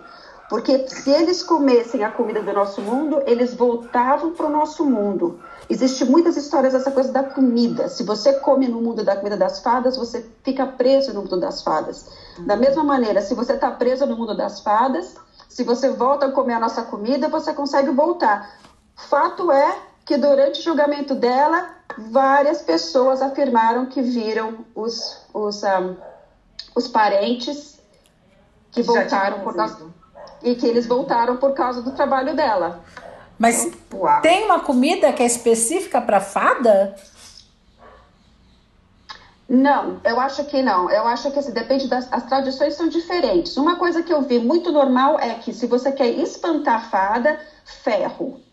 Porque se eles comessem a comida do nosso mundo, eles voltavam para o nosso mundo. Existem muitas histórias dessa coisa da comida. Se você come no mundo da comida das fadas, você fica preso no mundo das fadas. Da mesma maneira, se você está preso no mundo das fadas, se você volta a comer a nossa comida, você consegue voltar. Fato é que durante o julgamento dela, várias pessoas afirmaram que viram os, os, um, os parentes que voltaram por causa, e que eles voltaram por causa do trabalho dela. Mas Uau. tem uma comida que é específica para fada? Não, eu acho que não. Eu acho que assim, depende das as tradições são diferentes. Uma coisa que eu vi muito normal é que se você quer espantar fada, ferro.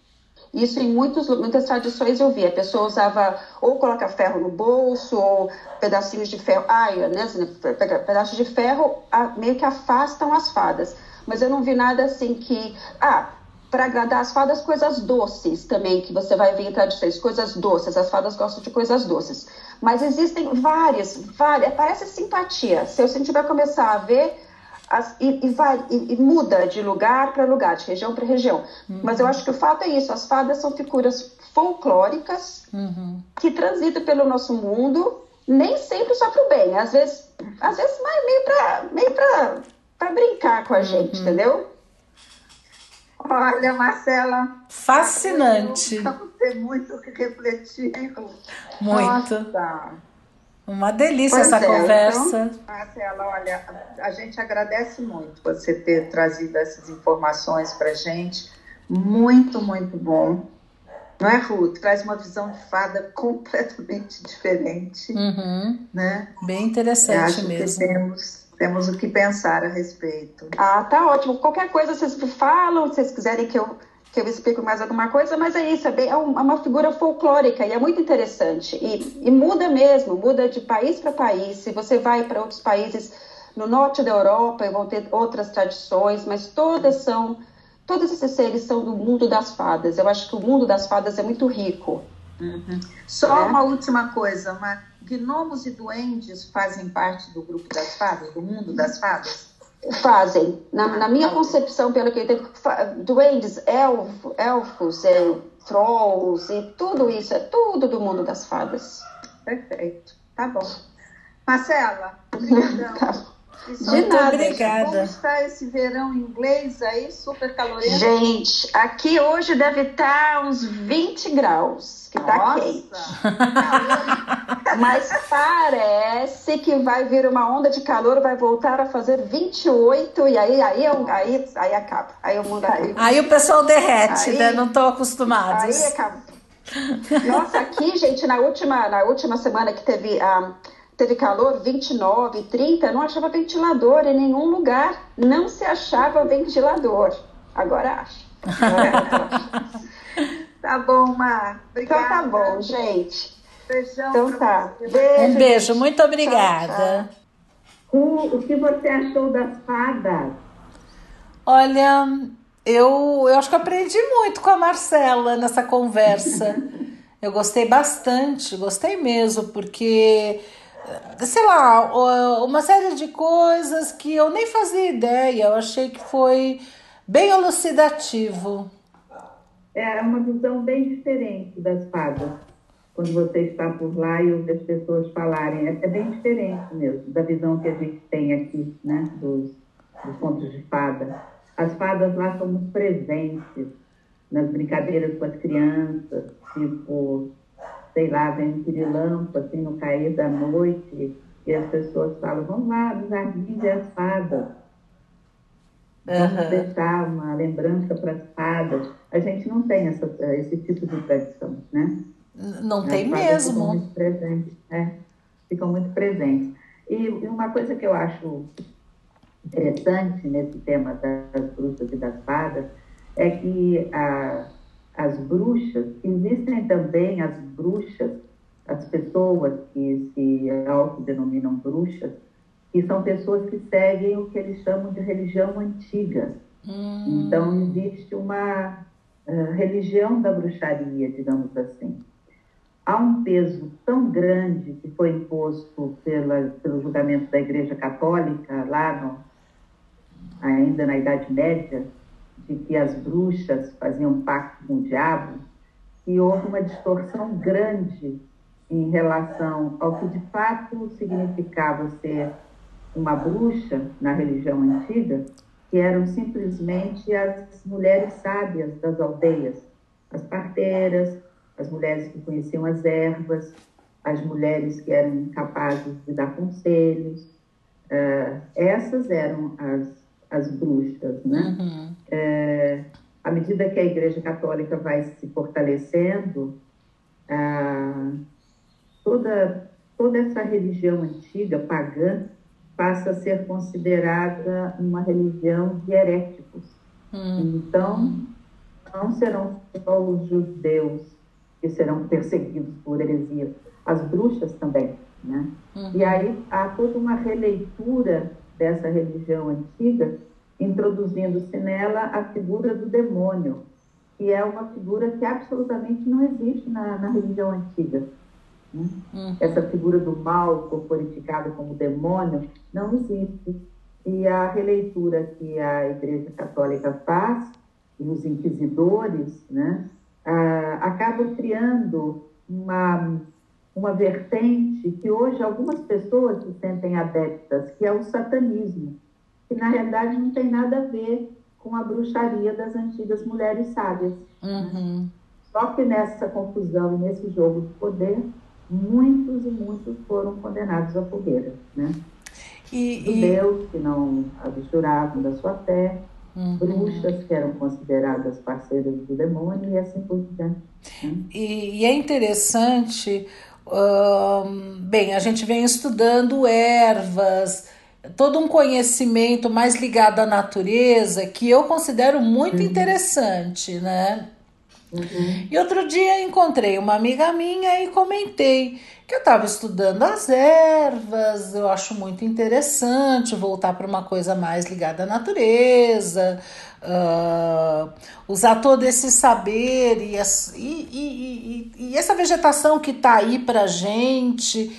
Isso em muitos, muitas tradições eu vi. A pessoa usava ou coloca ferro no bolso, ou pedacinhos de ferro, ai, né, assim, pedaços de ferro meio que afastam as fadas. Mas eu não vi nada assim que. Ah, para agradar as fadas, coisas doces também, que você vai ver em tradições, coisas doces. As fadas gostam de coisas doces. Mas existem várias, várias. Parece simpatia. Se a gente vai começar a ver as, e, e, vai, e, e, muda de lugar para lugar, de região para região. Uhum. Mas eu acho que o fato é isso: as fadas são figuras folclóricas uhum. que transitam pelo nosso mundo, nem sempre só para o bem, às vezes, às vezes meio para meio para brincar com a gente, uhum. entendeu? Olha, Marcela. Fascinante. Vamos ter muito o que refletir. Muito. Nossa. Uma delícia pois essa é, conversa. Então, Marcela, olha, a gente agradece muito você ter trazido essas informações para gente. Muito, muito bom. Não é, Ruth? Traz uma visão de fada <laughs> completamente diferente. Uhum. Né? Bem interessante acho mesmo. Que temos, temos o que pensar a respeito. Ah, tá ótimo. Qualquer coisa vocês falam, se vocês quiserem que eu que eu explico mais alguma coisa, mas é isso, é, bem, é, é uma figura folclórica e é muito interessante. E, e muda mesmo, muda de país para país. Se você vai para outros países no norte da Europa, vão ter outras tradições, mas todas são, todos esses seres são do mundo das fadas. Eu acho que o mundo das fadas é muito rico. Uhum. Só é? uma última coisa, uma, gnomos e duendes fazem parte do grupo das fadas, do mundo das fadas? Fazem, na, na minha concepção, pelo que eu entendo, duendes, elfo, elfos, é, trolls e tudo isso, é tudo do mundo das fadas. Perfeito, tá bom. Marcela, obrigadão. <laughs> tá. De nada, obrigada. Como está esse verão inglês aí, super calorento? Gente, aqui hoje deve estar tá uns 20 graus, que está Nossa. quente. <laughs> Mas parece que vai vir uma onda de calor, vai voltar a fazer 28 e aí aí eu, aí, aí acaba. Aí o mundo aí, aí o pessoal derrete, aí, né? Não estão acostumados. Aí acaba. Nossa, aqui, gente, na última, na última semana que teve um, ah, teve calor 29, 30, não achava ventilador em nenhum lugar. Não se achava ventilador. Agora acha. <laughs> tá bom, Mar. Obrigada. Então tá bom, gente. Beijão. Então tá. Beijo, um beijo, muito obrigada. Tchau, tchau. O que você achou das fadas? Olha, eu, eu acho que aprendi muito com a Marcela nessa conversa. <laughs> eu gostei bastante, gostei mesmo, porque sei lá, uma série de coisas que eu nem fazia ideia. Eu achei que foi bem elucidativo. É uma visão bem diferente das fadas. quando você está por lá e ouve as pessoas falarem. É, é, bem diferente mesmo da visão que a gente tem aqui, né, dos, dos contos de fada. As fadas lá são muito presentes nas brincadeiras com as crianças, tipo, sei lá, vem um pirilampo, assim, no cair da noite, e as pessoas falam, vamos lá, no jardim ver as fadas. Vamos uhum. deixar uma lembrança para as fadas. A gente não tem essa, esse tipo de tradição, né? Não tem mesmo. Ficam muito presentes, é, ficam muito presentes. E uma coisa que eu acho interessante nesse tema das bruxas e das fadas é que a, as bruxas, existem também as bruxas, as pessoas que se autodenominam bruxas, que são pessoas que seguem o que eles chamam de religião antiga. Hum. Então, existe uma uh, religião da bruxaria, digamos assim há um peso tão grande que foi imposto pela, pelo julgamento da Igreja Católica, lá no, ainda na Idade Média, de que as bruxas faziam pacto com o diabo, que houve uma distorção grande em relação ao que de fato significava ser uma bruxa na religião antiga, que eram simplesmente as mulheres sábias das aldeias, as parteiras, as mulheres que conheciam as ervas, as mulheres que eram capazes de dar conselhos. Uh, essas eram as, as bruxas, né? Uhum. Uh, à medida que a Igreja Católica vai se fortalecendo, toda, toda essa religião antiga, pagã, passa a ser considerada uma religião de heréticos. Uhum. Então, não serão só os judeus que serão perseguidos por heresia, as bruxas também. Né? Uhum. E aí há toda uma releitura dessa religião antiga, introduzindo-se nela a figura do demônio, que é uma figura que absolutamente não existe na, na religião antiga. Né? Uhum. Essa figura do mal corporificado como demônio não existe. E a releitura que a Igreja Católica faz, e os inquisidores, né, ah, acabam criando uma, uma vertente que hoje algumas pessoas se sentem adeptas, que é o satanismo, que na realidade não tem nada a ver com a bruxaria das antigas mulheres sábias. Uhum. Só que nessa confusão e nesse jogo de poder, muitos e muitos foram condenados à fogueira, né? E, Judeus e... que não abjuravam da sua fé, Uhum. bruxas que eram consideradas parceiras do demônio e assim por diante. Né? E, e, é interessante, bem, a gente vem estudando ervas, todo um conhecimento mais ligado à natureza que eu considero muito uhum. interessante, né? Uhum. E outro dia encontrei uma amiga minha e comentei que eu estava estudando as ervas, eu acho muito interessante voltar para uma coisa mais ligada à natureza, uh, usar todo esse saber e, e, e, e essa vegetação que está aí para gente.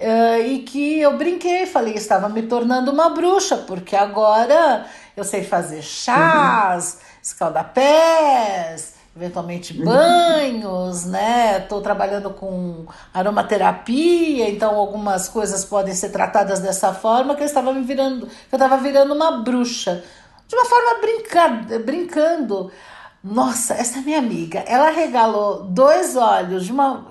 Uh, e que eu brinquei, falei, estava me tornando uma bruxa, porque agora eu sei fazer chás, uhum. escaldapés, eventualmente banhos, né? Estou trabalhando com aromaterapia, então algumas coisas podem ser tratadas dessa forma que eu estava me virando, eu estava virando uma bruxa, de uma forma brinca, brincando. Nossa, essa minha amiga, ela regalou dois olhos de uma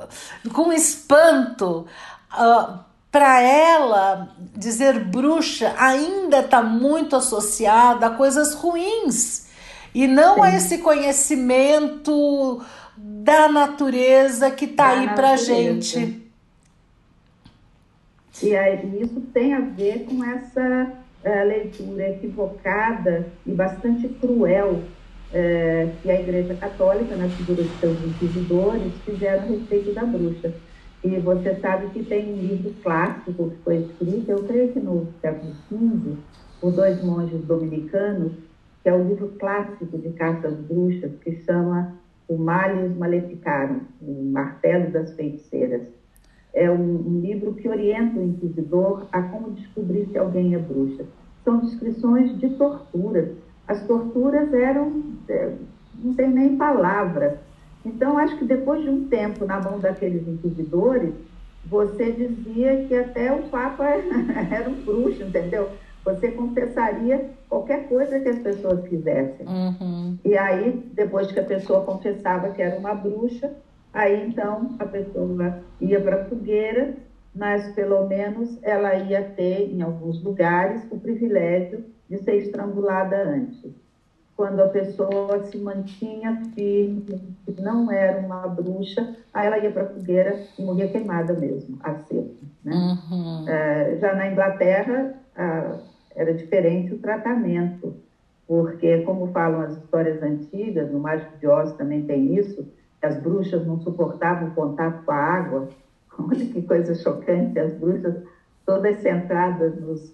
com espanto. Uh, para ela, dizer bruxa ainda está muito associada a coisas ruins e não Sim. a esse conhecimento da natureza que está aí para gente. E aí, isso tem a ver com essa uh, leitura equivocada e bastante cruel uh, que a Igreja Católica, na figura de seus inquisidores, fizeram a respeito da bruxa. E você sabe que tem um livro clássico que foi escrito, eu creio que no século XV, por dois monges dominicanos, que é o livro clássico de cartas bruxas, que chama O Malius Maleficarum, o Martelo das Feiticeiras. É um, um, livro que orienta o inquisidor a como descobrir se alguém é bruxa. São descrições de torturas. As torturas eram, é, não tem nem palavra, Então, acho que depois de um tempo na mão daqueles inquisidores, você dizia que até o Papa <laughs> era um bruxo, entendeu? Você confessaria qualquer coisa que as pessoas quisessem. Uhum. E aí, depois que a pessoa confessava que era uma bruxa, aí então a pessoa ia para a fogueira, mas pelo menos ela ia ter, em alguns lugares, o privilégio de ser estrangulada antes. Quando a pessoa se mantinha firme, que não era uma bruxa, aí ela ia para a fogueira e morria queimada mesmo, a seco. Né? Uhum. É, já na Inglaterra, era diferente o tratamento, porque, como falam as histórias antigas, no Mágico de Oz também tem isso, as bruxas não suportavam o contato com a água. <laughs> Olha que coisa chocante, as bruxas todas centradas nos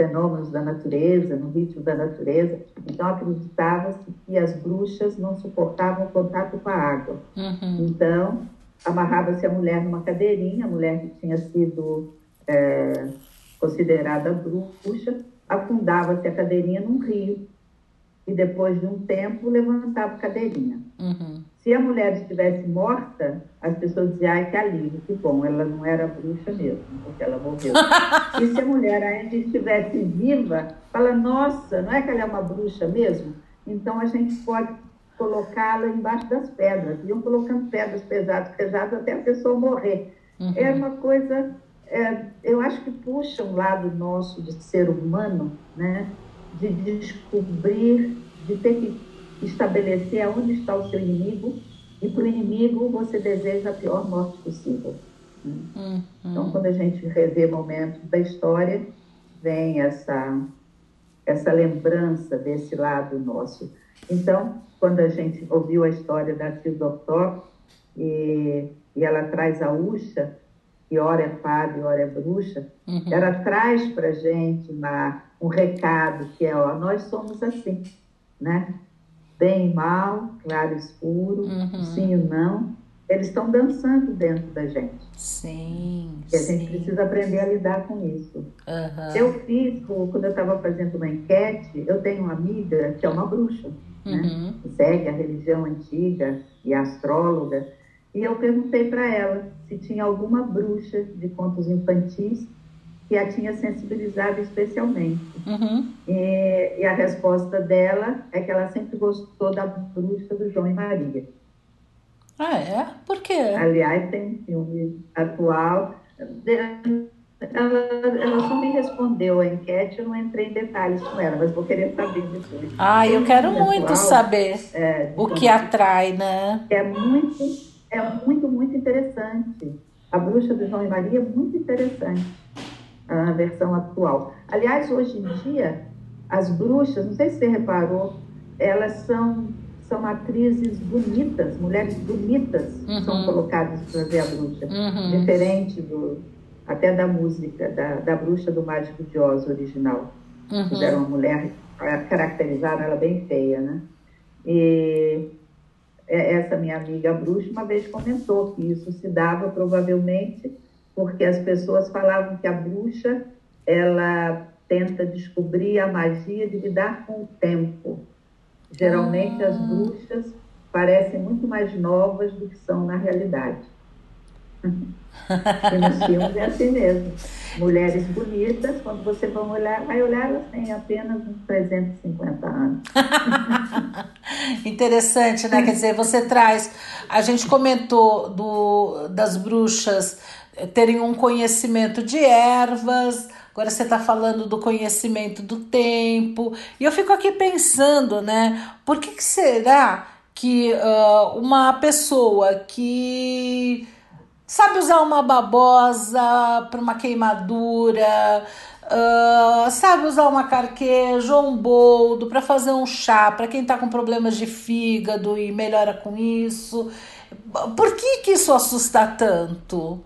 fenômenos da natureza, no ritmo da natureza. Então, acreditava-se que as bruxas não suportavam o contato com a água. Uhum. Então, amarrava-se a mulher numa cadeirinha, a mulher que tinha sido é, considerada bruxa, afundava-se a cadeirinha num rio e depois de um tempo levantava a cadeirinha. Uhum. Se a mulher estivesse morta, as pessoas diziam, ai, que alívio, que bom, ela não era bruxa mesmo, porque ela morreu. <laughs> e se a mulher ainda estivesse viva, fala, nossa, não é que ela é uma bruxa mesmo? Então a gente pode colocá-la embaixo das pedras. Iam colocando pedras pesadas, pesadas, até a pessoa morrer. Uhum. É uma coisa é, eu acho que puxa um lado nosso de ser humano, né? de descobrir, de ter que estabelecer onde está o seu inimigo e para o inimigo você deseja a pior morte possível. Uhum. Então, quando a gente revê momentos da história, vem essa, essa lembrança desse lado nosso. Então, quando a gente ouviu a história da Tildortor e, e ela traz a Uxa, que ora é fada e ora é bruxa, uhum. ela traz para gente uma, um recado que é, ó, nós somos assim, né? Bem e mal, claro e escuro, uhum. sim e não, eles estão dançando dentro da gente. Sim. E a sim. gente precisa aprender a lidar com isso. Uhum. Eu fiz, quando eu estava fazendo uma enquete, eu tenho uma amiga que é uma bruxa, né? Uhum. Segue a religião antiga e astróloga. E eu perguntei para ela se tinha alguma bruxa de contos infantis que a tinha sensibilizado especialmente. Uhum. E, e, a resposta dela é que ela sempre gostou da bruxa do João e Maria. Ah, é? Por quê? Aliás, tem um filme atual. Ela, ela só me respondeu a enquete, eu não entrei em detalhes com ela, mas vou querer saber depois. Ah, eu quero muito atual, saber é, o que atrai, né? É muito é muito, muito interessante. A Bruxa do João e Maria é muito interessante, a versão atual. Aliás, hoje em dia, as bruxas, não sei se você reparou, elas são, são atrizes bonitas, mulheres bonitas uhum. são colocadas para fazer a bruxa. Uhum. Diferente do, até da música, da, da Bruxa do Mágico de Oz original. Uhum. Fizeram uma mulher, caracterizaram ela bem feia, né? E é, essa minha amiga bruxa uma vez comentou que isso se dava provavelmente porque as pessoas falavam que a bruxa ela tenta descobrir a magia de lidar com o tempo. Geralmente ah. as bruxas parecem muito mais novas do que são na realidade. Nos filmes é assim mesmo. Mulheres bonitas, quando você vai olhar, vai olhar, elas têm apenas uns 350 anos. <laughs> Interessante, né? Quer dizer, você traz. A gente comentou do, das bruxas terem um conhecimento de ervas. Agora você está falando do conhecimento do tempo. E eu fico aqui pensando, né? Por que, que será que uh, uma pessoa que sabe usar uma babosa para uma queimadura, uh, sabe usar uma carqueja ou um boldo para fazer um chá para quem está com problemas de fígado e melhora com isso. Por que, que isso assusta tanto?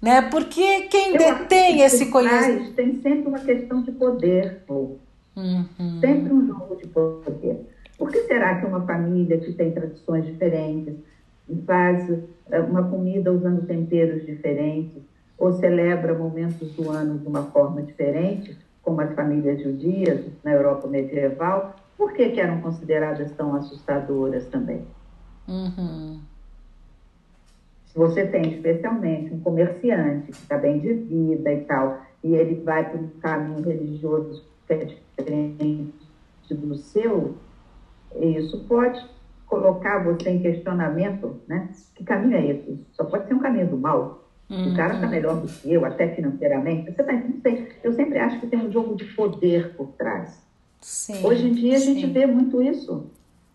Né? Porque quem Eu detém esse conhecimento. Tem sempre uma questão de poder, Uhum. Sempre um jogo de poder. Por que será que uma família que tem tradições diferentes, faz eh, uma comida usando temperos diferentes, ou celebra momentos do ano de uma forma diferente, como as famílias judias na Europa medieval, por que, que eram consideradas tão assustadoras também? Uhum. Se você tem especialmente um comerciante que está bem de vida e tal, e ele vai para um caminho religioso que é diferente do seu, isso pode colocar você em questionamento, né? Que caminho é esse? Só pode ser um caminho do mal. Uhum. O cara está melhor do que eu, até financeiramente. Você tá, não sei. Eu sempre acho que tem um jogo de poder por trás. Sim, Hoje em dia a gente sim. vê muito isso,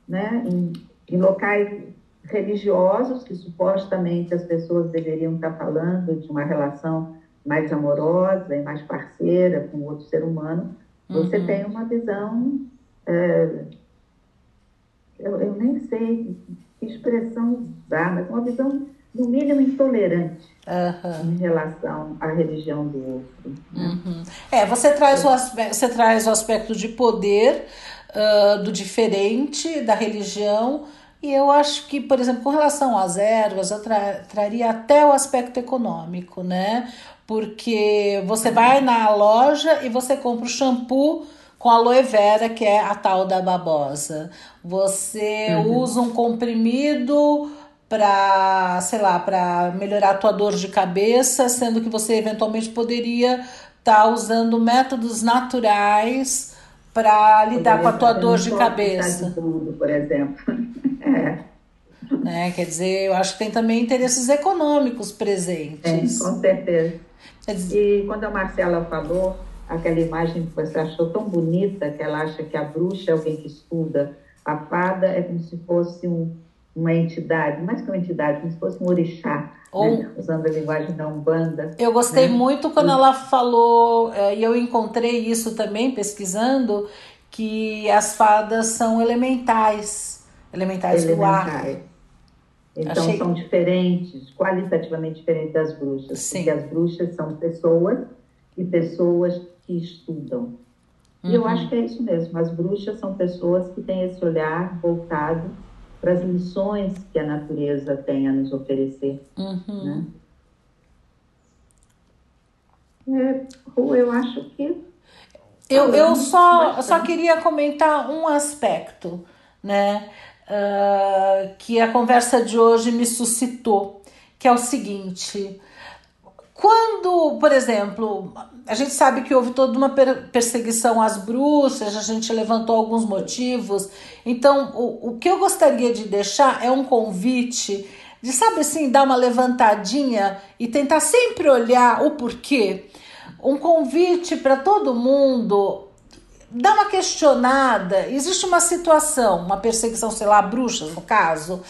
né? Em, em locais religiosos que supostamente as pessoas deveriam estar falando de uma relação mais amorosa e mais parceira com outro ser humano, você uhum. tem uma visão é, eu, eu nem sei que expressão usar, mas uma visão, no mínimo, intolerante uhum. em relação à religião do outro. Né? Uhum. É, você traz, o aspecto, você traz o aspecto de poder uh, do diferente, da religião. E eu acho que, por exemplo, com relação às ervas, eu tra traria até o aspecto econômico, né? Porque você vai na loja e você compra o shampoo com aloe vera, que é a tal da babosa. Você uhum. usa um comprimido para, sei lá, para melhorar a tua dor de cabeça, sendo que você eventualmente poderia estar tá usando métodos naturais para lidar com a tua dor de cabeça. De tudo, por exemplo. <laughs> é. Né? Quer dizer, eu acho que tem também interesses econômicos presentes. É, com certeza. E quando a Marcela falou aquela imagem que você achou tão bonita, que ela acha que a bruxa é alguém que estuda, a fada é como se fosse um, uma entidade, mais que uma entidade, como se fosse um orixá, Ou, né? usando a linguagem da Umbanda. Eu gostei né? muito quando ela falou, é, e eu encontrei isso também pesquisando, que as fadas são elementais, elementais, elementais. do ar. Então Achei... são diferentes, qualitativamente diferentes das bruxas, Sim. porque as bruxas são pessoas e pessoas que estudam. Uhum. E eu uhum. acho que é isso mesmo. As bruxas são pessoas que têm esse olhar voltado para as lições que a natureza tem a nos oferecer. Uhum. Né? É, eu acho que. Eu, eu só, só queria comentar um aspecto, né? Uh, que a conversa de hoje me suscitou, que é o seguinte: quando, por exemplo, a gente sabe que houve toda uma perseguição às bruxas, a gente levantou alguns motivos. Então, o, o que eu gostaria de deixar é um convite de, sabe assim, dar uma levantadinha e tentar sempre olhar o porquê. Um convite para todo mundo dar uma questionada. Existe uma situação, uma perseguição, sei lá, bruxas no caso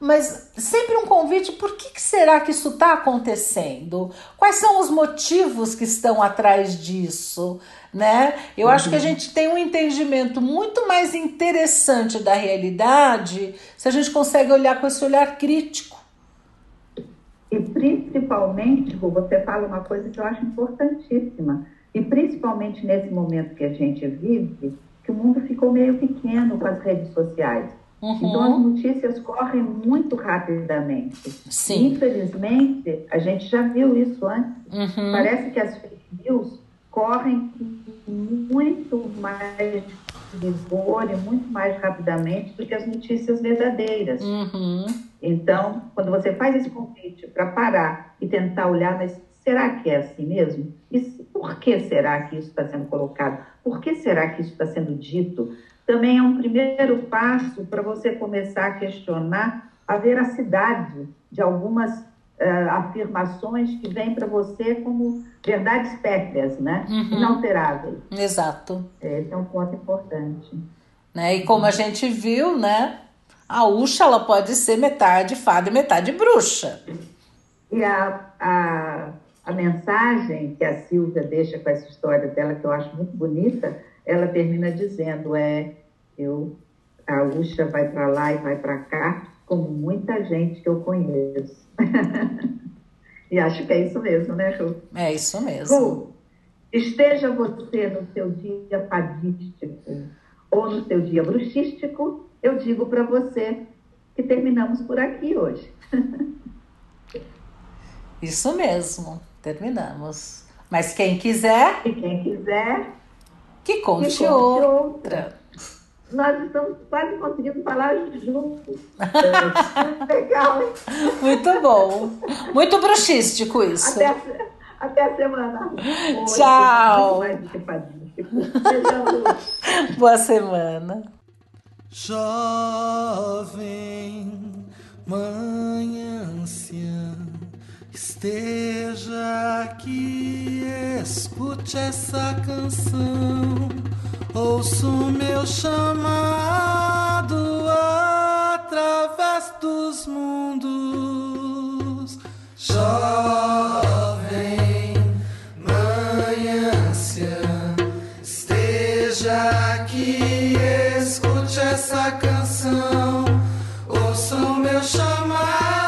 mas sempre um convite: por que, que será que isso está acontecendo? Quais são os motivos que estão atrás disso? Né? Eu uhum. acho que a gente tem um entendimento muito mais interessante da realidade se a gente consegue olhar com esse olhar crítico. E principalmente, você fala uma coisa que eu acho importantíssima, e principalmente nesse momento que a gente vive, que o mundo ficou meio pequeno com as redes sociais. Uhum. Então as notícias correm muito rapidamente. Sim. Infelizmente, a gente já viu isso antes. Uhum. Parece que as fake news correm muito mais vigor e muito mais rapidamente do que as notícias verdadeiras. Uhum. Então, quando você faz esse convite para parar e tentar olhar, mas será que é assim mesmo? E por que será que isso está sendo colocado? Por que será que isso está sendo dito? Também é um primeiro passo para você começar a questionar a veracidade de algumas uh, afirmações que vêm para você como verdades pétreas, né? Uhum. Inalteráveis. Exato. Esse é um ponto importante. Né? E como a gente viu, né? A Uxa ela pode ser metade fada e metade bruxa. E a, a, a mensagem que a Silvia deixa com essa história dela, que eu acho muito bonita, ela termina dizendo é eu a Uxa vai para lá e vai para cá, como muita gente que eu conheço. <laughs> e acho que é isso mesmo, né, Ru? É isso mesmo. Ru, esteja você no seu dia fadístico ou no seu dia bruxístico, eu digo para você que terminamos por aqui hoje. <laughs> Isso mesmo, terminamos. Mas quem quiser. E quem quiser que conte, que conte outra. outra. Nós estamos quase conseguindo falar juntos. <laughs> Legal, hein? Muito bom. Muito bruxístico isso. Até, até a semana. Tchau. <laughs> Boa semana. Jovem, mãe anciã, esteja aqui, escute essa canção Ouço meu chamado através dos mundos. Jovem mãe ânsia, esteja aqui, escute essa canção. Ouço meu chamado.